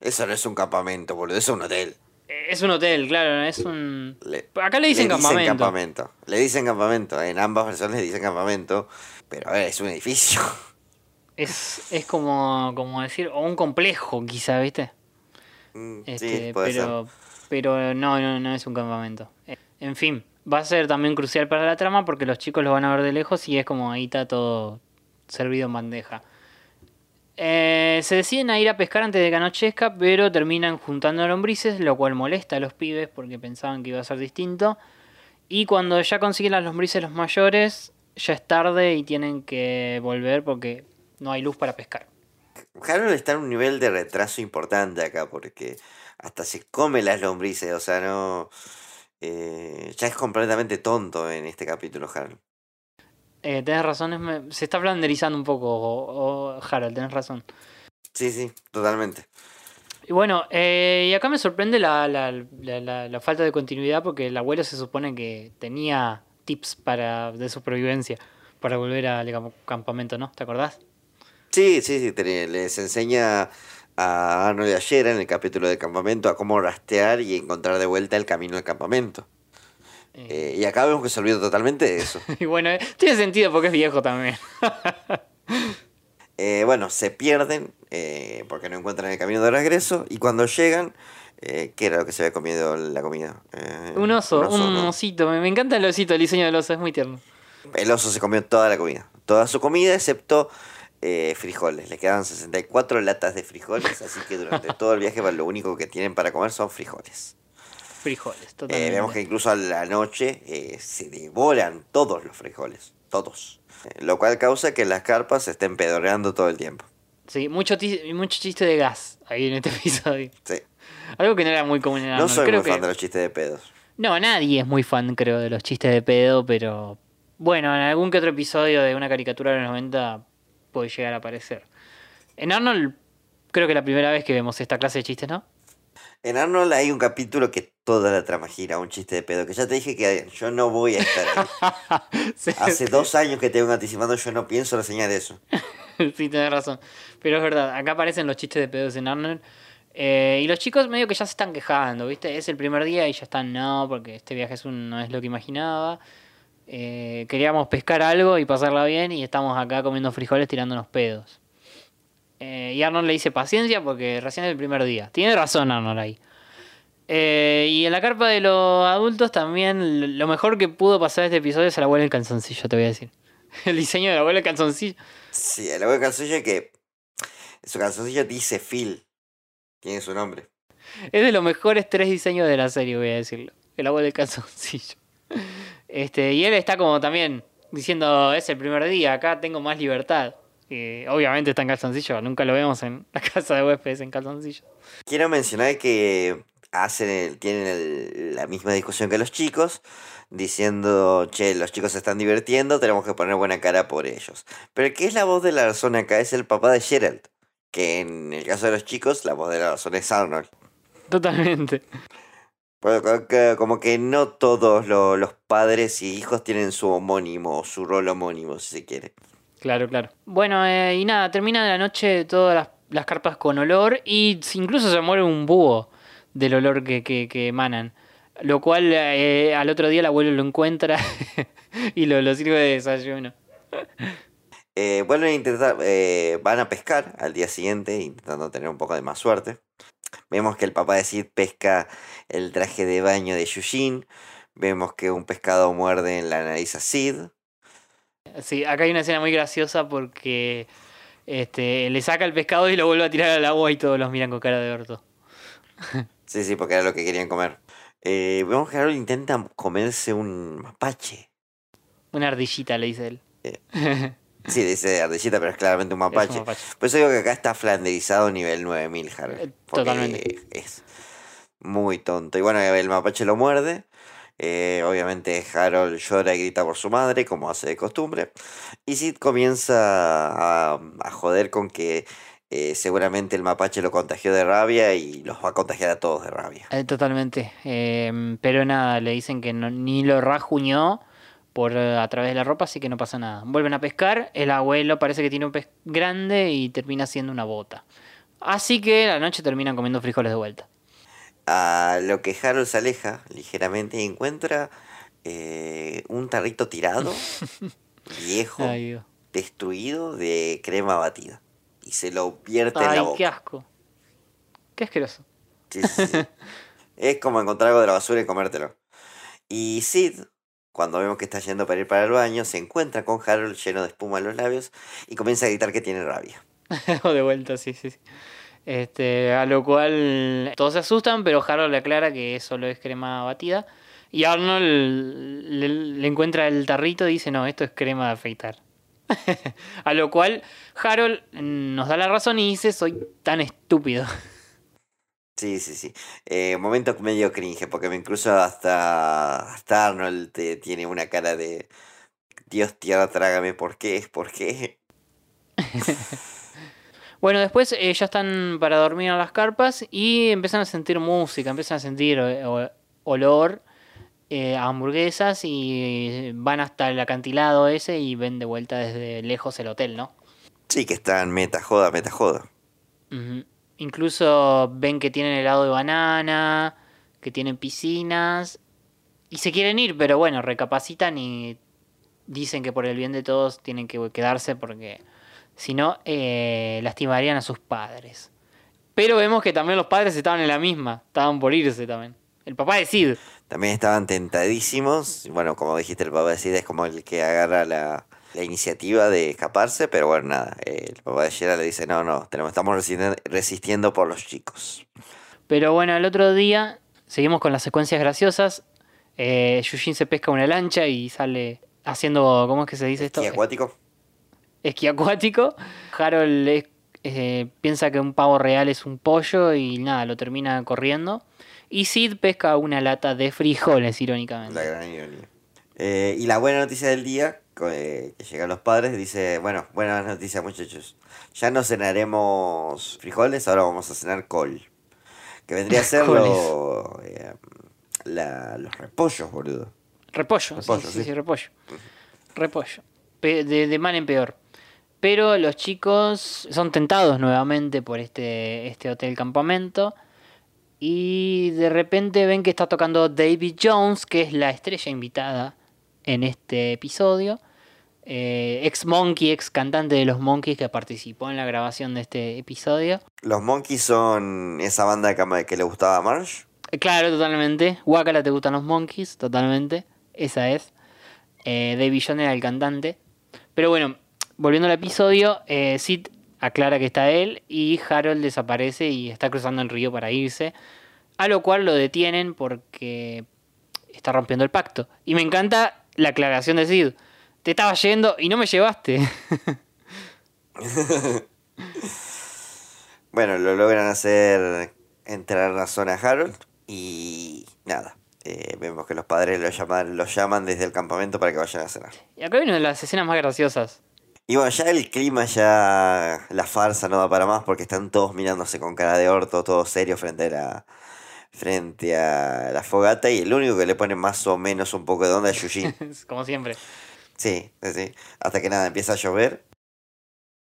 Speaker 9: Eso no es un campamento, boludo, eso es un hotel.
Speaker 10: Eh, Es un hotel, claro, es un... Acá le dicen campamento.
Speaker 9: campamento. Le dicen campamento, en ambas versiones le dicen campamento, pero a ver, es un edificio.
Speaker 10: Es, es como, como decir, o un complejo quizá, ¿viste?
Speaker 9: Mm,
Speaker 10: Este,
Speaker 9: sí, puede
Speaker 10: pero,
Speaker 9: ser.
Speaker 10: pero no, no, no es un campamento. Eh, En fin, va a ser también crucial para la trama porque los chicos lo van a ver de lejos y es como ahí está todo servido en bandeja. Eh, se deciden a ir a pescar antes de que anochezca, pero terminan juntando lombrices, lo cual molesta a los pibes porque pensaban que iba a ser distinto. Y cuando ya consiguen las lombrices los mayores, ya es tarde y tienen que volver porque no hay luz para pescar.
Speaker 9: Harold está en un nivel de retraso importante acá porque hasta se come las lombrices, o sea, no... eh, ya es completamente tonto en este capítulo, Harold.
Speaker 10: Eh, tenés razón, es me- se está flanderizando un poco, o, o Harold, tenés razón.
Speaker 9: Sí, sí, totalmente.
Speaker 10: Y bueno, eh, y acá me sorprende la, la, la- la- la falta de continuidad porque el abuelo se supone que tenía tips para de supervivencia para volver al camp- campamento, ¿no? ¿Te acordás?
Speaker 9: Sí, sí, sí, te- les enseña a Arnold y a Shera en el capítulo del campamento a cómo rastrear y encontrar de vuelta el camino del campamento. Eh, y acá vemos que se olvidó totalmente de eso.
Speaker 10: Y bueno, eh, tiene sentido porque es viejo también.
Speaker 9: Eh, bueno, se pierden eh, porque no encuentran el camino de regreso y cuando llegan, eh, ¿qué era lo que se había comido la comida? Eh,
Speaker 10: un oso, un,
Speaker 9: ¿no?
Speaker 10: osito, me, me encanta el osito, el diseño del oso, es muy tierno.
Speaker 9: El oso se comió toda la comida, toda su comida excepto eh, frijoles. Le quedaban 64 latas de frijoles, así que durante todo el viaje lo único que tienen para comer son frijoles.
Speaker 10: Frijoles,
Speaker 9: Eh, vemos que incluso a la noche eh, se devoran todos los frijoles, todos. Eh, lo cual causa que las carpas se estén pedorreando todo el tiempo.
Speaker 10: Sí, mucho, mucho chiste de gas ahí en este episodio.
Speaker 9: Sí.
Speaker 10: Algo que no era muy común en
Speaker 9: No
Speaker 10: Arnold.
Speaker 9: soy
Speaker 10: Creo
Speaker 9: muy
Speaker 10: que-
Speaker 9: fan de los chistes de pedos.
Speaker 10: No, nadie es muy fan, creo, de los chistes de pedo, pero bueno, en algún que otro episodio de una caricatura de los 90 puede llegar a aparecer. En Arnold, creo que la primera vez que vemos esta clase de chistes, ¿no?
Speaker 9: En Arnold hay un capítulo que toda la trama gira un chiste de pedo, que ya te dije que yo no voy a estar ahí. Hace dos años que te vengo anticipando, yo no pienso reseñar eso.
Speaker 10: sí, tenés razón. Pero es verdad, acá aparecen los chistes de pedos en Arnold. Eh, y los chicos medio que ya se están quejando, ¿viste? Es el primer día y ya están, no, porque este viaje es un- no es lo que imaginaba. Eh, queríamos pescar algo y pasarla bien y estamos acá comiendo frijoles tirándonos pedos. Eh, y Arnold le dice paciencia porque recién es el primer día. Tiene razón Arnold ahí. Eh, y en la carpa de los adultos también lo mejor que pudo pasar este episodio es el abuelo en calzoncillo, te voy a decir. El diseño del abuelo en calzoncillo.
Speaker 9: Sí, el abuelo calzoncillo que su calzoncillo dice Phil. Tiene su nombre.
Speaker 10: Es de los mejores tres diseños de la serie, voy a decirlo. El abuelo del calzoncillo. Este, y él está como también diciendo, es el primer día, acá tengo más libertad. Y obviamente está en calzoncillo, nunca lo vemos en la casa de huéspedes en calzoncillo.
Speaker 9: Quiero mencionar que hacen el- tienen el- la misma discusión que los chicos, diciendo, che, los chicos se están divirtiendo, tenemos que poner buena cara por ellos. Pero que es la voz de la razón acá es el papá de Gerald, que en el caso de los chicos, la voz de la razón es Arnold.
Speaker 10: Totalmente.
Speaker 9: Como que no todos lo- los padres y hijos tienen su homónimo, o su rol homónimo, si se quiere.
Speaker 10: Claro, claro. Bueno, eh, y nada, termina la noche todas las, las carpas con olor y incluso se muere un búho del olor que, que, que emanan. Lo cual eh, al otro día el abuelo lo encuentra y lo, lo sirve de desayuno.
Speaker 9: Eh, vuelven a intentar, eh, van a pescar al día siguiente, intentando tener un poco de más suerte. Vemos que el papá de Sid pesca el traje de baño de Yushin. Vemos que un pescado muerde en la nariz a Sid.
Speaker 10: Sí, acá hay una escena muy graciosa porque este, le saca el pescado y lo vuelve a tirar al agua y todos los miran con cara de orto.
Speaker 9: Sí, sí, porque era lo que querían comer. Eh, vemos que Harold intenta comerse un mapache.
Speaker 10: Una ardillita, le dice él.
Speaker 9: Sí, dice ardillita, pero es claramente un mapache.
Speaker 10: mapache.
Speaker 9: Por eso digo que acá está flanderizado nivel 9000, Harold.
Speaker 10: Eh, totalmente.
Speaker 9: Es muy tonto. Y bueno, el mapache lo muerde. Eh, obviamente Harold llora y grita por su madre, como hace de costumbre. Y Sid comienza a, a joder con que eh, seguramente el mapache lo contagió de rabia y los va a contagiar a todos de rabia.
Speaker 10: Eh, totalmente. Eh, pero nada, le dicen que no- ni lo rajuñó por a través de la ropa, así que no pasa nada. Vuelven a pescar, el abuelo parece que tiene un pez grande y termina siendo una bota. Así que la noche terminan comiendo frijoles de vuelta.
Speaker 9: A lo que Harold se aleja ligeramente y encuentra eh, un tarrito tirado, viejo,
Speaker 10: Ay,
Speaker 9: destruido de crema batida. Y se lo vierte en la
Speaker 10: Ay,
Speaker 9: boca.
Speaker 10: qué asco. Qué asqueroso.
Speaker 9: Sí, sí, sí. es como encontrar algo de la basura y comértelo. Y Sid, cuando vemos que está yendo para ir para el baño, se encuentra con Harold lleno de espuma en los labios y comienza a gritar que tiene rabia.
Speaker 10: o de vuelta, sí, sí. sí. Este, a lo cual todos se asustan, pero Harold le aclara que solo es crema batida. Y Arnold le, le encuentra el tarrito y dice, no, esto es crema de afeitar. a lo cual Harold nos da la razón y dice, soy tan estúpido.
Speaker 9: Sí, sí, sí. Eh, momento medio cringe, porque incluso hasta, hasta Arnold te- tiene una cara de Dios tierra, trágame, ¿por qué? ¿Por qué?
Speaker 10: Bueno, después eh, ya están para dormir en las carpas y empiezan a sentir música, empiezan a sentir eh, olor eh, a hamburguesas y van hasta el acantilado ese y ven de vuelta desde lejos el hotel, ¿no?
Speaker 9: Sí, que están meta joda, meta joda.
Speaker 10: Incluso ven que tienen helado de banana, que tienen piscinas y se quieren ir, pero bueno, recapacitan y dicen que por el bien de todos tienen que quedarse porque si no eh, lastimarían a sus padres. Pero vemos que también los padres estaban en la misma, estaban por irse también. El papá de Sid.
Speaker 9: También estaban tentadísimos. Bueno, como dijiste, el papá de Sid es como el que agarra la, la iniciativa de escaparse, pero bueno, nada. eh, El papá de Gerald le dice, no, no, tenemos, estamos resistiendo, resistiendo por los chicos.
Speaker 10: Pero bueno, el otro día seguimos con las secuencias graciosas. Eh, Yushin se pesca una lancha y sale haciendo, ¿cómo es que se dice esto?
Speaker 9: ¿Y acuático?
Speaker 10: Esquí acuático. Harold es- eh, piensa que un pavo real es un pollo y nada, lo termina corriendo. Y Sid pesca una lata de frijoles, irónicamente.
Speaker 9: La gran ironía. Eh, y la buena noticia del día, eh, que llegan los padres, dice, bueno, buena noticia muchachos. Ya no cenaremos frijoles, ahora vamos a cenar col. Que vendría a ser lo, eh, la- los repollos, boludo.
Speaker 10: Repollo,
Speaker 9: Repollo,
Speaker 10: sí, sí,
Speaker 9: sí.
Speaker 10: sí, repollo. Repollo. Pe- de, de mal en peor. Pero los chicos son tentados nuevamente por este, este hotel campamento. Y de repente ven que está tocando David Jones, que es la estrella invitada en este episodio. Eh, ex Monkey, ex cantante de los Monkeys que participó en la grabación de este episodio.
Speaker 9: Los Monkeys son esa banda que, le gustaba a Marsh.
Speaker 10: Eh, Claro, totalmente. Wakala te gustan los Monkeys, totalmente. Esa es. Eh, David John era el cantante. Pero bueno, volviendo al episodio, eh, Sid aclara que está él y Harold desaparece y está cruzando el río para irse. A lo cual lo detienen porque está rompiendo el pacto. Y me encanta la aclaración de Sid. Te estaba yendo y no me llevaste.
Speaker 9: Bueno, lo logran hacer entrar en la zona Harold y nada. eh, vemos que los padres lo llaman, lo llaman desde el campamento para que vayan a cenar.
Speaker 10: y acá viene una de las escenas más graciosas.
Speaker 9: Y bueno, ya el clima, ya la farsa no da para más porque están todos mirándose con cara de orto, todos serios frente a la, frente a la fogata y el único que le pone más o menos un poco de onda es Yushin.
Speaker 10: Como siempre.
Speaker 9: Sí, sí, sí. Hasta que nada, empieza a llover,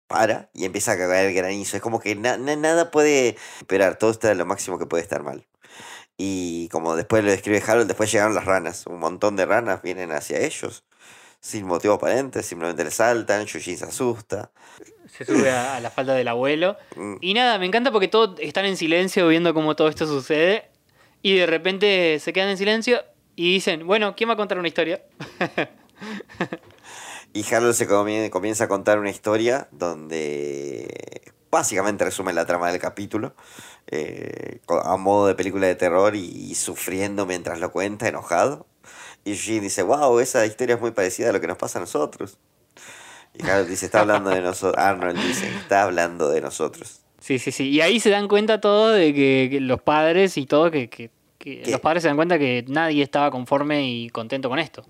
Speaker 9: para y empieza a caer granizo. Es como que na- na- nada puede esperar, todo está lo máximo que puede estar mal. Y como después lo describe Harold, después llegaron las ranas. Un montón de ranas vienen hacia ellos. Sin motivo aparente, simplemente le saltan, Yushin se asusta.
Speaker 10: Se sube a, a la falda del abuelo.
Speaker 9: Mm.
Speaker 10: Y nada, me encanta porque todos están en silencio viendo cómo todo esto sucede. Y de repente se quedan en silencio y dicen, bueno, ¿quién va a contar una historia?
Speaker 9: Y Harold se comie- comienza a contar una historia donde básicamente resume la trama del capítulo eh, a modo de película de terror y, y sufriendo mientras lo cuenta, enojado. Y Eugene dice, wow, esa historia es muy parecida a lo que nos pasa a nosotros. Y Harold dice, está hablando de nosotros. Arnold dice, está hablando de nosotros.
Speaker 10: Sí, sí, sí. Y ahí se dan cuenta todos de que, que los padres y todo, que, que- los padres se dan cuenta que nadie estaba conforme y contento con esto.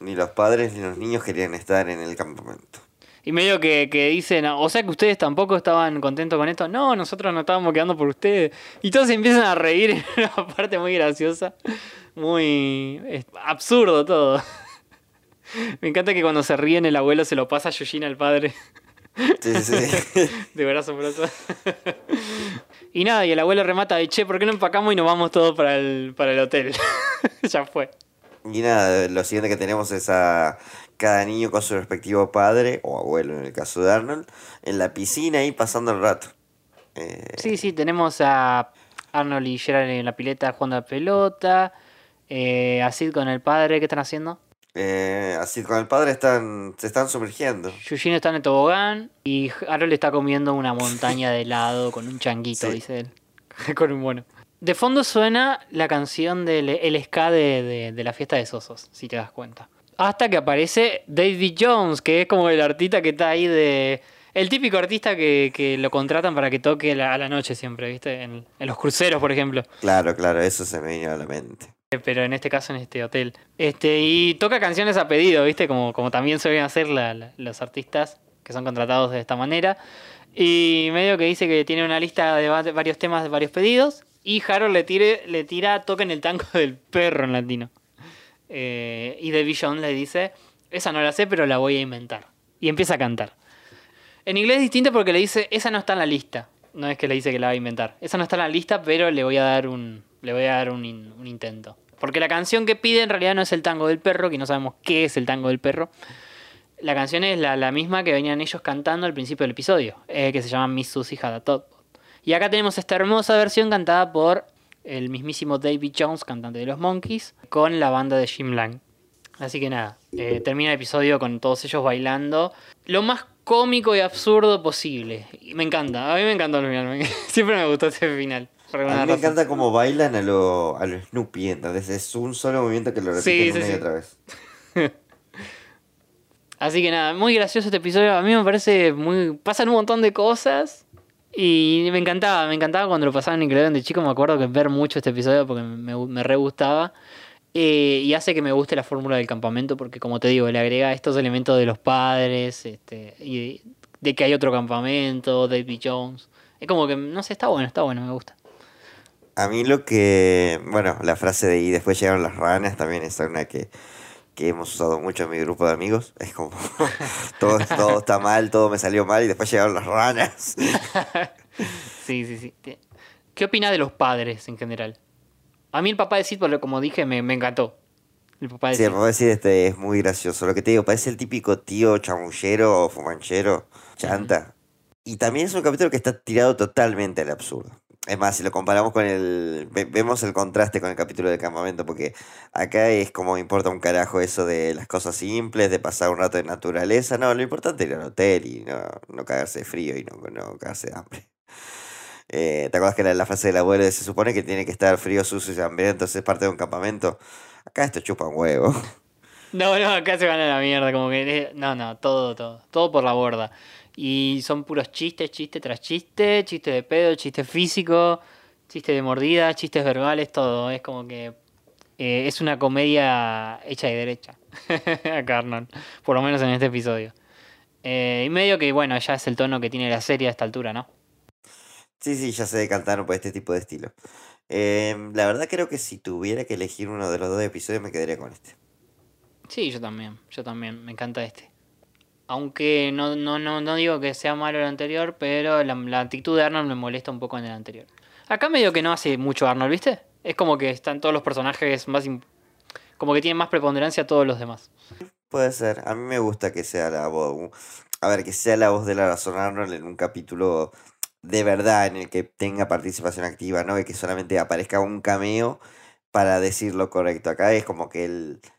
Speaker 9: Ni los padres ni los niños querían estar en el campamento.
Speaker 10: Y medio que, que dicen, o sea que ustedes tampoco estaban contentos con esto. No, nosotros no estábamos quedando por ustedes. Y todos se empiezan a reír en una parte muy graciosa. Muy absurdo todo. Me encanta que cuando se ríen el abuelo se lo pasa a Yoshina al padre.
Speaker 9: Sí, sí.
Speaker 10: De brazo a brazo. Y nada, y el abuelo remata de, che, ¿por qué no empacamos y nos vamos todos para el, para el hotel? ya fue.
Speaker 9: Y nada, lo siguiente que tenemos es a cada niño con su respectivo padre, o abuelo en el caso de Arnold, en la piscina y pasando el rato. Eh,
Speaker 10: Sí, sí, tenemos a Arnold y Gerald en la pileta jugando a pelota. Eh, a Sid con el padre, ¿qué están haciendo?
Speaker 9: eh, así con el padre están, se están sumergiendo.
Speaker 10: Eugene está en el tobogán y Harold está comiendo una montaña de helado con un changuito,
Speaker 9: Sí.
Speaker 10: dice él. con un mono. De fondo suena la canción del el ska de, de- de la fiesta de Sosos, si te das cuenta. Hasta que aparece David Jones, que es como el artista que está ahí de... El típico artista que, que lo contratan para que toque la- a la noche siempre, ¿viste? En, en los cruceros, por ejemplo.
Speaker 9: Claro, claro, eso se me vino a la mente.
Speaker 10: Pero en este caso en este hotel. Este, y toca canciones a pedido, ¿viste? Como, como también suelen hacer los artistas que son contratados de esta manera. Y medio que dice que tiene una lista de va- de varios temas de varios pedidos. Y Harold le, tire, le tira toca en el tango del perro en latino. Eh, y David Jones le dice, esa no la sé, pero la voy a inventar. Y empieza a cantar. En inglés es distinto porque le dice, esa no está en la lista. No es que le dice que la va a inventar. Esa no está en la lista, pero le voy a dar un, le voy a dar un, in- un intento. Porque la canción que pide en realidad no es el tango del perro, que no sabemos qué es el tango del perro. La canción es la, misma que venían ellos cantando al principio del episodio, eh, que se llama Miss Susie Had a. Y acá tenemos esta hermosa versión cantada por el mismísimo David Jones, cantante de los Monkeys, con la banda de Jim Lang. Así que nada, eh, termina el episodio con todos ellos bailando. Lo más cómico y absurdo posible. Me encanta, a mí me encantó el final. Siempre me gustó ese final. Por
Speaker 9: A mí me
Speaker 10: razón.
Speaker 9: encanta cómo bailan a lo, a lo Snoopy, entonces es un solo movimiento que lo
Speaker 10: Sí,
Speaker 9: repiten
Speaker 10: sí,
Speaker 9: una y
Speaker 10: sí.
Speaker 9: otra vez.
Speaker 10: Así que nada, muy gracioso este episodio. A mí me parece muy. Pasan un montón de cosas. Y me encantaba, me encantaba cuando lo pasaban en Nickelodeon de chico. Me acuerdo que ver mucho este episodio porque me, me re gustaba. Eh, y hace que me guste la fórmula del campamento porque, como te digo, le agrega estos elementos de los padres este, y de, de que hay otro campamento, David Jones. Es como que, no sé, está bueno, está bueno, me gusta.
Speaker 9: A mí lo que, bueno, la frase de y después llegaron las ranas también es una que, que hemos usado mucho en mi grupo de amigos. Es como, todo, todo está mal, todo me salió mal y después llegaron las ranas.
Speaker 10: Sí, sí, sí. ¿Qué opinas de los padres en general? A mí el papá de Sid, como dije, me, me encantó. El papá de
Speaker 9: Sí,
Speaker 10: Sid.
Speaker 9: puedo decir, este es muy gracioso. Lo que te digo, parece el típico tío chamullero o fumanchero, chanta. Y también es un capítulo que está tirado totalmente al absurdo. Es más, si lo comparamos con el... ve- vemos el contraste con el capítulo del campamento, porque acá es como importa un carajo eso de las cosas simples, de pasar un rato de naturaleza. No, lo importante es ir al hotel y no, no cagarse de frío y no, no cagarse de hambre. Eh, ¿Te acuerdas que la, la frase del abuelo se supone que tiene que estar frío, sucio y hambriento, es parte de un campamento? Acá esto chupa un huevo.
Speaker 10: No, no, acá se van a la mierda, como que... eh, No, no, todo, todo. Todo por la borda. Y son puros chistes, chiste tras chiste, chiste de pedo, chiste físico, chiste de mordida, chistes verbales, todo. Es como que... eh, es una comedia hecha y derecha. Acá, Arnold. Por lo menos en este episodio. Eh, y medio que, bueno, ya es el tono que tiene la serie a esta altura, ¿no?
Speaker 9: Sí, sí, ya se decantaron por este tipo de estilo. Em, la verdad creo que si tuviera que elegir uno de los dos episodios me quedaría con este.
Speaker 10: Sí, yo también, yo también, me encanta este. Aunque no, no, no, no digo que sea malo el anterior, pero la, actitud de Arnold me molesta un poco en el anterior. Acá medio que no hace mucho Arnold, ¿viste? Es como que están todos los personajes más... Como que tienen más preponderancia a todos los demás.
Speaker 9: Puede ser, a mí me gusta que sea la voz, a ver, que sea la voz de la razón Arnold en un capítulo de verdad en el que tenga participación activa, ¿no? Y que solamente aparezca un cameo para decir lo correcto. Acá es como que él eh,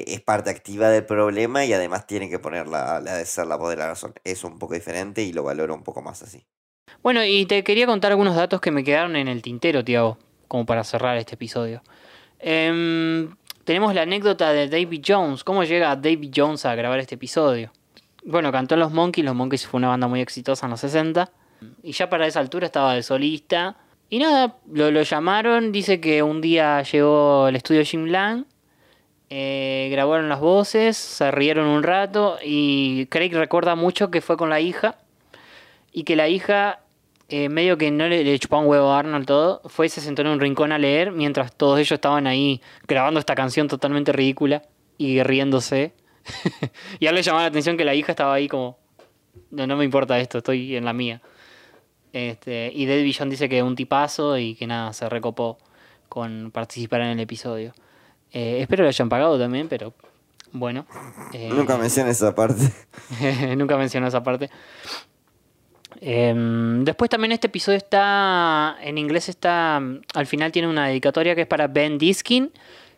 Speaker 9: es parte activa del problema y además tiene que poner la, la de ser la voz de la razón. Es un poco diferente y lo valoro un poco más así.
Speaker 10: Bueno, y te quería contar algunos datos que me quedaron en el tintero, Tiago, como para cerrar este episodio. Em, tenemos la anécdota de David Jones. ¿Cómo llega David Jones a grabar este episodio? Bueno, cantó en Los Monkeys. Los Monkeys fue una banda muy exitosa en los 60. Y ya para esa altura estaba de solista. Y nada, lo, lo llamaron. Dice que un día llegó al estudio Jim Lang. Eh, grabaron las voces, se rieron un rato y Craig recuerda mucho que fue con la hija y que la hija eh, medio que no le, le chupaba un huevo a Arnold todo, fue y se sentó en un rincón a leer mientras todos ellos estaban ahí grabando esta canción totalmente ridícula y riéndose. y a le llamaba la atención que la hija estaba ahí como, no, no me importa esto, estoy en la mía. Este, y David John dice que un tipazo y que nada, se recopó con participar en el episodio. Eh, espero que lo hayan pagado también, pero bueno. Eh,
Speaker 9: Nunca mencioné esa parte.
Speaker 10: Nunca mencionó esa parte. Em, después también este episodio está, en inglés está, al final tiene una dedicatoria que es para Ben Diskin,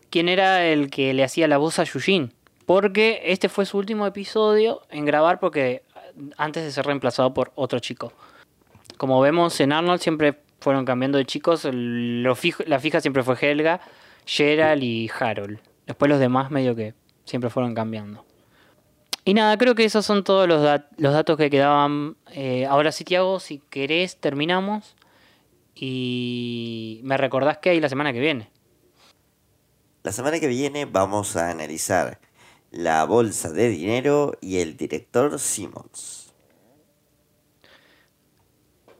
Speaker 10: quien era el que le hacía la voz a Yushin. Porque este fue su último episodio en grabar porque antes de ser reemplazado por otro chico. Como vemos en Arnold siempre fueron cambiando de chicos, lo la fija siempre fue Helga, Gerald y Harold. Después los demás medio que siempre fueron cambiando. Y nada, creo que esos son todos los, los datos que quedaban. Eh, ahora sí, Tiago, si querés, terminamos. Y me recordás que hay la semana que viene.
Speaker 9: La semana que viene vamos a analizar la bolsa de dinero y el director Simmons.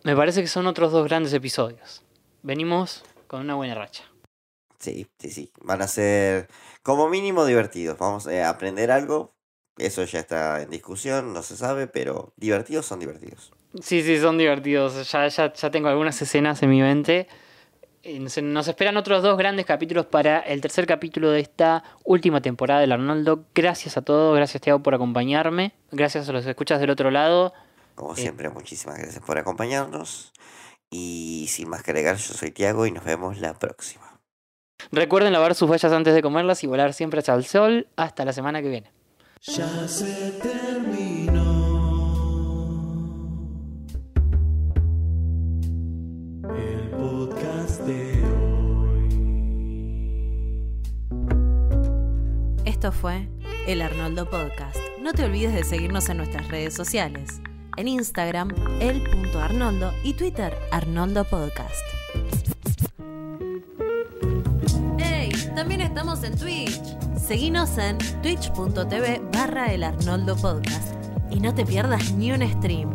Speaker 10: Me parece que son otros dos grandes episodios. Venimos con una buena racha.
Speaker 9: Sí, sí, sí. Van a ser como mínimo divertidos. Vamos a aprender algo eso ya está en discusión, no se sabe, pero divertidos son divertidos.
Speaker 10: Sí, sí, son divertidos. Ya, ya, ya tengo algunas escenas en mi mente. Eh, nos esperan otros dos grandes capítulos para el tercer capítulo de esta última temporada del Arnoldo. Gracias a todos, gracias Tiago por acompañarme, gracias a los que escuchas del otro lado.
Speaker 9: Como eh, siempre, muchísimas gracias por acompañarnos. Y sin más que agregar, yo soy Tiago y nos vemos la próxima.
Speaker 10: Recuerden lavar sus vallas antes de comerlas y volar siempre hacia el sol. Hasta la semana que viene.
Speaker 13: Ya se terminó. El podcast de hoy.
Speaker 11: Esto fue el Arnoldo Podcast. No te olvides de seguirnos en nuestras redes sociales. En Instagram, el.arnoldo y Twitter, Arnoldo Podcast. También estamos en Twitch. Seguinos en twitch.tv barra el Arnoldo Podcast y no te pierdas ni un stream.